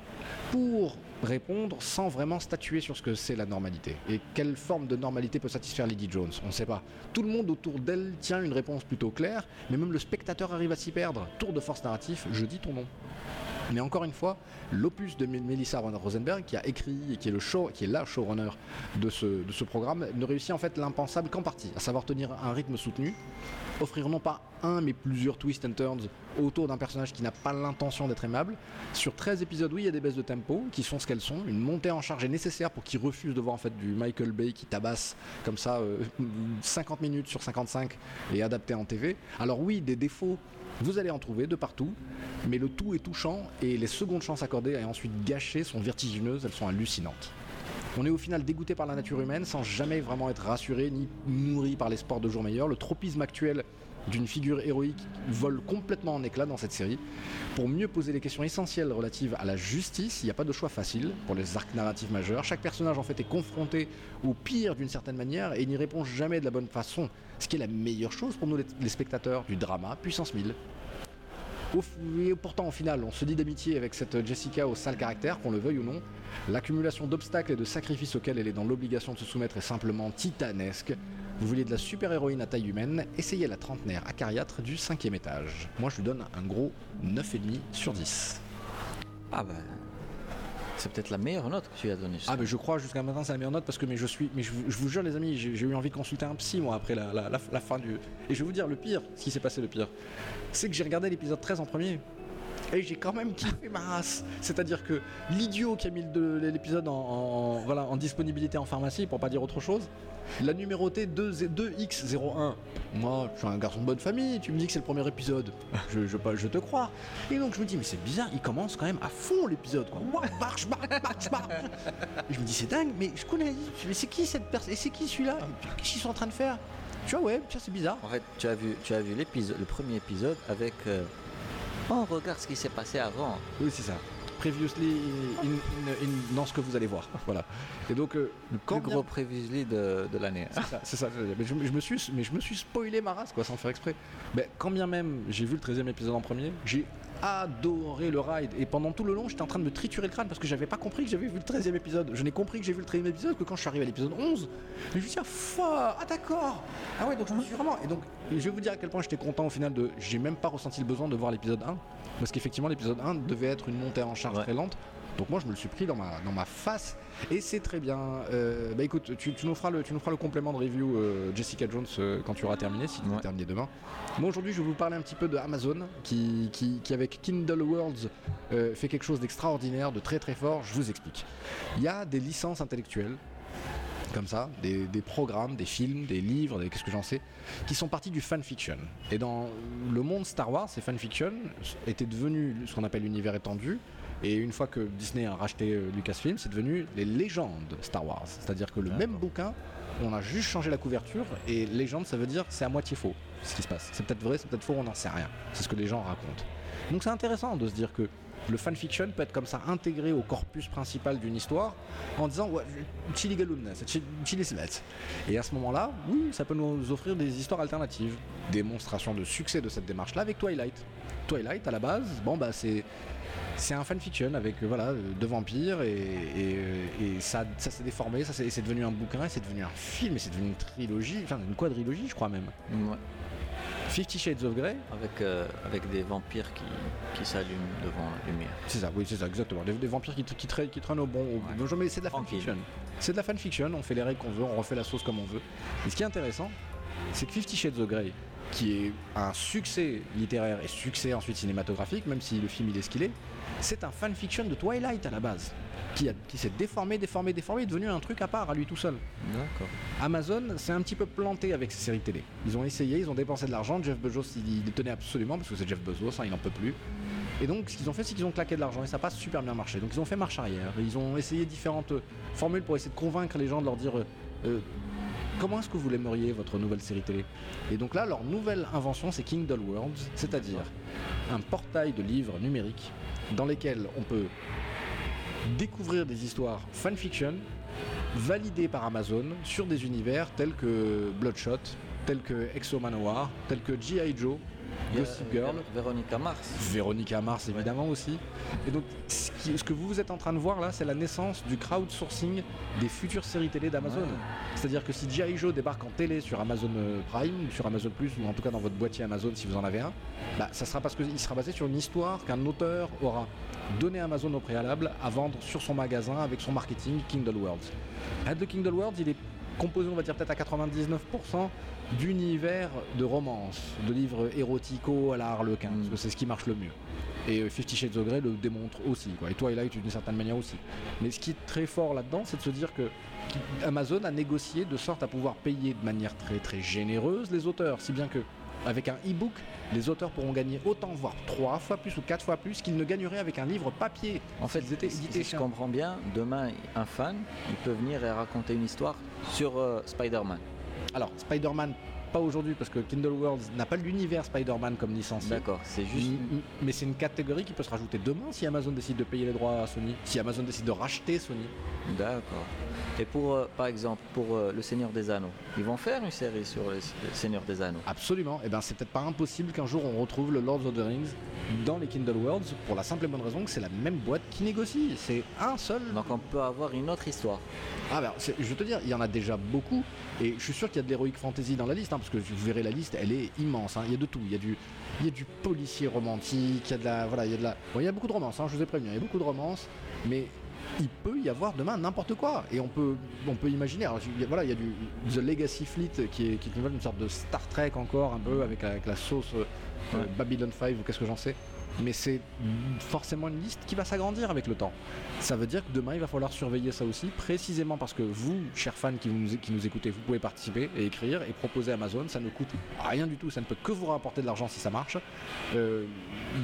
pour répondre sans vraiment statuer sur ce que c'est la normalité. Et quelle forme de normalité peut satisfaire Lady Jones? On ne sait pas. Tout le monde autour d'elle tient une réponse plutôt claire, mais même le spectateur arrive à s'y perdre. Tour de force narratif, je dis ton nom. Mais encore une fois, l'opus de Mel- Melissa Rosenberg, qui a écrit et qui est, le show, qui est la showrunner de ce, de ce programme, ne réussit en fait l'impensable qu'en partie, à savoir tenir un rythme soutenu, offrir non pas un mais plusieurs twists and turns autour d'un personnage qui n'a pas l'intention d'être aimable. Sur 13 épisodes, oui, il y a des baisses de tempo qui sont ce qu'elles sont. Une montée en charge est nécessaire pour qu'il refuse de voir en fait du Michael Bay qui tabasse comme ça euh, 50 minutes sur 55 et adapté en TV. Alors oui, des défauts, vous allez en trouver de partout, mais le tout est touchant et les secondes chances accordées et ensuite gâchées sont vertigineuses, elles sont hallucinantes. On est au final dégoûté par la nature humaine sans jamais vraiment être rassuré ni nourri par l'espoir de jours meilleurs. Le tropisme actuel d'une figure héroïque vole complètement en éclat dans cette série. Pour mieux poser les questions essentielles relatives à la justice, il n'y a pas de choix facile pour les arcs narratifs majeurs. Chaque personnage en fait est confronté au pire d'une certaine manière et n'y répond jamais de la bonne façon. Ce qui est la meilleure chose pour nous les, spectateurs du drama puissance 1000. Et pourtant, au final, on se dit d'amitié avec cette Jessica au sale caractère, qu'on le veuille ou non. L'accumulation d'obstacles et de sacrifices auxquels elle est dans l'obligation de se soumettre est simplement titanesque. Vous voulez de la super-héroïne à taille humaine, essayez la trentenaire acariâtre du cinquième étage. Moi, je lui donne un gros 9,5 sur 10. Ah ben. C'est peut-être la meilleure note que tu as donnée. Ah, mais je crois jusqu'à maintenant c'est la meilleure note parce que mais je suis, mais je, vous- je vous jure les amis, j'ai j'ai eu envie de consulter un psy moi après la, la- la- la fin du. Et je vais vous dire le pire, ce qui s'est passé le pire, c'est que j'ai regardé l'épisode 13 en premier. Et j'ai quand même kiffé ma race. C'est-à-dire que l'idiot qui a mis l'épisode en, voilà, en disponibilité en pharmacie, pour pas dire autre chose, l'a numéroté 2, 2X01. Moi, je suis un garçon de bonne famille, tu me dis que c'est le premier épisode. Je, je, te crois. Et donc je me dis, mais c'est bizarre, il commence quand même à fond l'épisode. Marche, marche, marche, marche. Je me dis, c'est dingue, mais je connais. Mais c'est qui cette personne Et c'est qui celui-là? Qu'est-ce qu'ils sont en train de faire? Tu vois, ouais, tiens, c'est bizarre. En fait, tu as vu, tu as vu l'épisode, le premier épisode avec. euh, Oh, regarde ce qui s'est passé avant. Oui, c'est ça. Previously in, dans ce que vous allez voir. [laughs] Voilà. Et donc, euh, le plus gros previously de, de l'année. C'est ça, c'est ça, je veux dire. mais je, je me suis, mais je me suis spoilé ma race, quoi, sans faire exprès. Mais quand bien même j'ai vu le 13 e épisode en premier, j'ai adoré le ride. Et pendant tout le long, j'étais en train de me triturer le crâne parce que j'avais pas compris que j'avais vu le 13 e épisode. Je n'ai compris que j'ai vu le 13 e épisode que quand je suis arrivé à l'épisode 11. Et je me suis dit, ah, ah d'accord Ah ouais, donc je me suis vraiment. Et donc, je vais vous dire à quel point j'étais content au final de. J'ai même pas ressenti le besoin de voir l'épisode 1. Parce qu'effectivement, l'épisode 1 devait être une montée en charge Ouais. très lente. Donc moi je me le suis pris dans ma, dans ma face et c'est très bien. Euh, bah écoute, tu, tu nous feras le, tu nous feras le complément de review euh, Jessica Jones euh, quand tu auras terminé, si tu Ouais. terminé demain. Moi aujourd'hui je vais vous parler un petit peu de Amazon qui, qui, qui, avec Kindle Worlds fait quelque chose d'extraordinaire, de très très fort. Je vous explique. Il y a des licences intellectuelles comme ça, des, des programmes, des films, des livres, des qu'est-ce que j'en sais, qui sont partis du fanfiction. Et dans le monde Star Wars, ces fanfiction étaient devenus ce qu'on appelle l'univers étendu. Et une fois que Disney a racheté euh, Lucasfilm, c'est devenu les légendes Star Wars. C'est-à-dire que le même bouquin, on a juste changé la couverture. Et légende, ça veut dire c'est à moitié faux ce qui se passe. C'est peut-être vrai, c'est peut-être faux, on n'en sait rien. C'est ce que les gens racontent. Donc c'est intéressant de se dire que le fanfiction peut être comme ça intégré au corpus principal d'une histoire en disant ouais. Et à ce moment-là, ça peut nous offrir des histoires alternatives. Démonstration de succès de cette démarche-là avec Twilight. Twilight, à la base, bon bah c'est un fanfiction avec voilà deux vampires et, ça, s'est déformé, ça c'est devenu un bouquin, c'est devenu un film, et c'est devenu une trilogie, enfin une quadrilogie je crois même. Fifty Shades of Grey, Avec, euh, avec des vampires qui, qui s'allument devant la lumière. c'est ça, oui c'est ça exactement. Des, des vampires qui, qui, traînent, qui traînent au bon, au mais c'est de la fanfiction. C'est de la fanfiction, on fait les règles qu'on veut, on refait la sauce comme on veut. Et ce qui est intéressant, c'est que Fifty Shades of Grey, qui est un succès littéraire et succès ensuite cinématographique, même si le film il est ce qu'il est, c'est un fanfiction de Twilight à la base, qui, a- qui s'est déformé, déformé, déformé, est devenu un truc à part à lui tout seul. D'accord. Amazon s'est un petit peu planté avec ses séries télé. Ils ont essayé, ils ont dépensé de l'argent. Jeff Bezos, il, il tenait absolument parce que c'est Jeff Bezos, hein, il n'en peut plus. Et donc, ce qu'ils ont fait, c'est qu'ils ont claqué de l'argent et ça n'a pas super bien marché. Donc, ils ont fait marche arrière. Ils ont essayé différentes euh, formules pour essayer de convaincre les gens de leur dire euh, euh, comment est-ce que vous l'aimeriez votre nouvelle série télé? Et donc là, leur nouvelle invention, c'est Kindle Worlds, c'est-à-dire un portail de livres numériques dans lesquels on peut découvrir des histoires fanfiction validées par Amazon sur des univers tels que Bloodshot, tels que Exo Manowar, tels que G.I. Joe, Gossip Girl, Véronica Mars. Véronica Mars évidemment aussi. Et donc ce, qui- ce que vous êtes en train de voir là, c'est la naissance du crowdsourcing des futures séries télé d'Amazon. Ouais. C'est-à-dire que si G.I. Joe débarque en télé sur Amazon euh, Prime, ou sur Amazon Plus, ou en tout cas dans votre boîtier Amazon si vous en avez un, bah, ça sera parce qu'il sera basé sur une histoire qu'un auteur aura donné à Amazon au préalable à vendre sur son magasin avec son marketing Kindle Worlds. Head de Kindle Worlds, il est composé, on va dire peut-être à 99% d'univers de romance, de livres érotico à la Harlequin, parce que c'est ce qui marche le mieux. Et euh, Fifty Shades of Grey le démontre aussi, quoi. et Twilight d'une certaine manière aussi. Mais ce qui est très fort là-dedans, c'est de se dire que Amazon a négocié de sorte à pouvoir payer de manière très très généreuse les auteurs, si bien que avec un e-book, les auteurs pourront gagner autant, voire trois fois plus ou quatre fois plus qu'ils ne gagneraient avec un livre papier. En fait, étaient si- je comprends bien, demain, un fan, il peut venir et raconter une histoire sur euh, Spider-Man. Alors, Spider-Man, pas aujourd'hui parce que Kindle Worlds n'a pas l'univers Spider-Man comme licence. D'accord, c'est juste. Mais c'est une catégorie qui peut se rajouter demain si Amazon décide de payer les droits à Sony, si Amazon décide de racheter Sony. D'accord. Et pour, euh, par exemple, pour euh, Le Seigneur des Anneaux, ils vont faire une série sur le, Seigneur des Anneaux. Absolument. Et ben c'est peut-être pas impossible qu'un jour on retrouve le Lord of the Rings dans les Kindle Worlds pour la simple et bonne raison que c'est la même boîte qui négocie. C'est un seul. Donc on peut avoir une autre histoire. Ah ben, je veux te dire, il y en a déjà beaucoup. Et je suis sûr qu'il y a de l'heroic fantasy dans la liste, hein, parce que vous verrez la liste, elle est immense. hein. Il y a de tout. Il y a du, il y a du policier romantique, il y a de la, voilà, il y a de la. Bon, il y a beaucoup de romances. hein, je vous ai prévenu, il y a beaucoup de romances, mais il peut y avoir demain n'importe quoi. Et on peut, on peut imaginer. Alors, il y a- voilà, il y a du The Legacy Fleet qui est, qui est une, sorte de Star Trek encore, un peu avec, la- avec la sauce euh, euh, Ouais. Babylon 5 ou qu'est-ce que j'en sais. Mais c'est forcément une liste qui va s'agrandir avec le temps. Ça veut dire que demain, il va falloir surveiller ça aussi, précisément parce que vous, chers fans qui nous, qui nous écoutez, vous pouvez participer et écrire et proposer Amazon. Ça ne coûte rien du tout, ça ne peut que vous rapporter de l'argent si ça marche. Euh,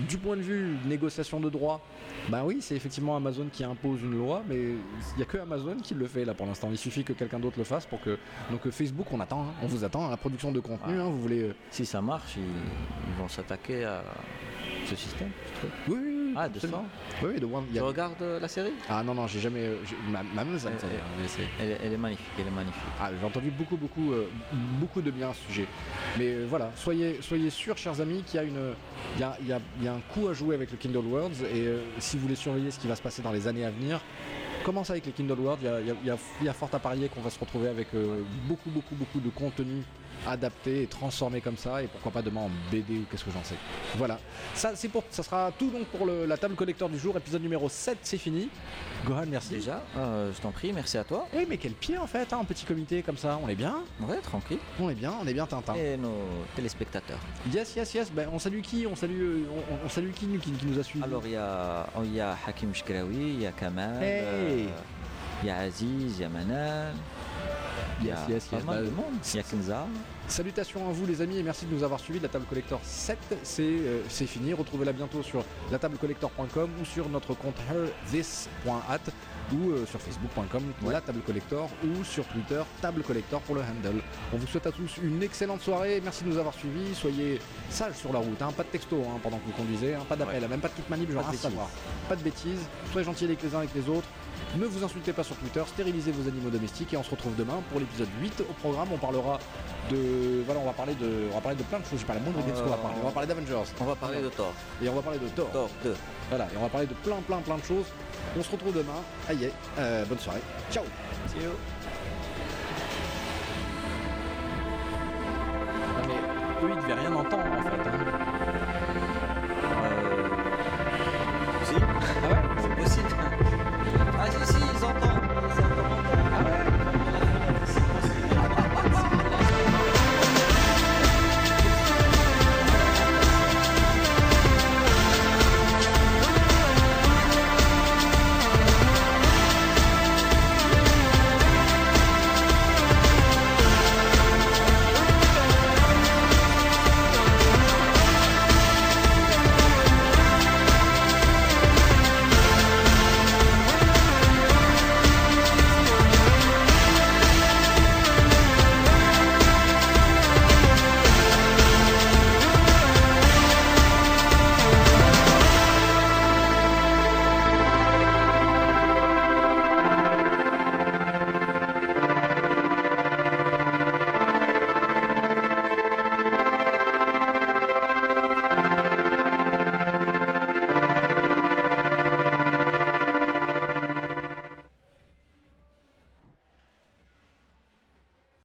du point de vue négociation de droits, bah oui, c'est effectivement Amazon qui impose une loi, mais il n'y a que Amazon qui le fait là pour l'instant. Il suffit que quelqu'un d'autre le fasse pour que. Donc euh, Facebook, on attend, hein, on vous attend, hein, la production de contenu, hein, vous voulez. euh, Si ça marche, ils, ils vont s'attaquer à ce système. Truc. Oui, oui, oui. Ah, de absolument. Oui, oui, The One- Tu a- regardes euh, la série? Ah non, non, j'ai jamais. euh, Ma, meuse, elle est- elle est magnifique, elle est magnifique. Ah, j'ai entendu beaucoup, beaucoup, euh, beaucoup de bien à ce sujet. Mais euh, voilà, soyez, soyez sûrs, chers amis, qu'il y a une, il y a, y a- il y a un coup à jouer avec le Kindle Worlds. Et si vous voulez surveiller ce qui va se passer dans les années à venir, commencez avec les Kindle Worlds. Il y y a- fort à parier qu'on va se retrouver avec beaucoup, beaucoup, beaucoup de contenu adapté et transformé comme ça. Et pourquoi pas demain en BD ou qu'est-ce que j'en sais. Voilà. Ça, c'est pour, ça sera tout donc pour le- la table collector du jour. Épisode numéro 7, c'est fini. Gohan, merci. Déjà, euh, je t'en prie, merci à toi. Eh mais quel pied en fait, hein, en petit comité comme ça, on est bien, Ouais, tranquille. on est bien, on est bien Tintin. Et nos téléspectateurs. Yes, yes, yes. Ben, on salue qui? On salue, euh, on, on salue qui, nous, qui, qui nous a suivis? Alors, il y a, y a Hakim Shkraoui, il y a Kamal, Hey. euh, il y a Aziz, il y a Manan, il y a Yes, yes, pas yes, mal bah, de monde. Il y a Kenza. Salutations à vous les amis et merci de nous avoir suivis. La table collector 7, c'est euh, c'est fini. Retrouvez-la bientôt sur latablecollector.com ou sur notre compte herthis.at ou euh, sur facebook.com la table collector ou sur Twitter table collector pour le handle. On vous souhaite à tous une excellente soirée. Merci de nous avoir suivis. Soyez sages sur la route. hein. Pas de texto hein, pendant que vous conduisez. hein. Pas d'appel, même pas de kit manip, genre Pas de savoir. Pas de bêtises. Soyez gentils avec les uns avec les autres. Ne vous insultez pas sur Twitter, stérilisez vos animaux domestiques et on se retrouve demain pour l'épisode 8. Au programme, on parlera de. Voilà, on va parler de. On va parler de plein de choses. J'ai pas la moindre idée de ce qu'on va parler. On va parler d'Avengers. On va parler de Thor. Et on va parler de Thor. Thor 2. Voilà, et on va parler de plein, plein, plein de choses. On se retrouve demain. Aïe, euh, bonne soirée. Ciao. See you. Non mais eux ils devaient rien entendre en fait.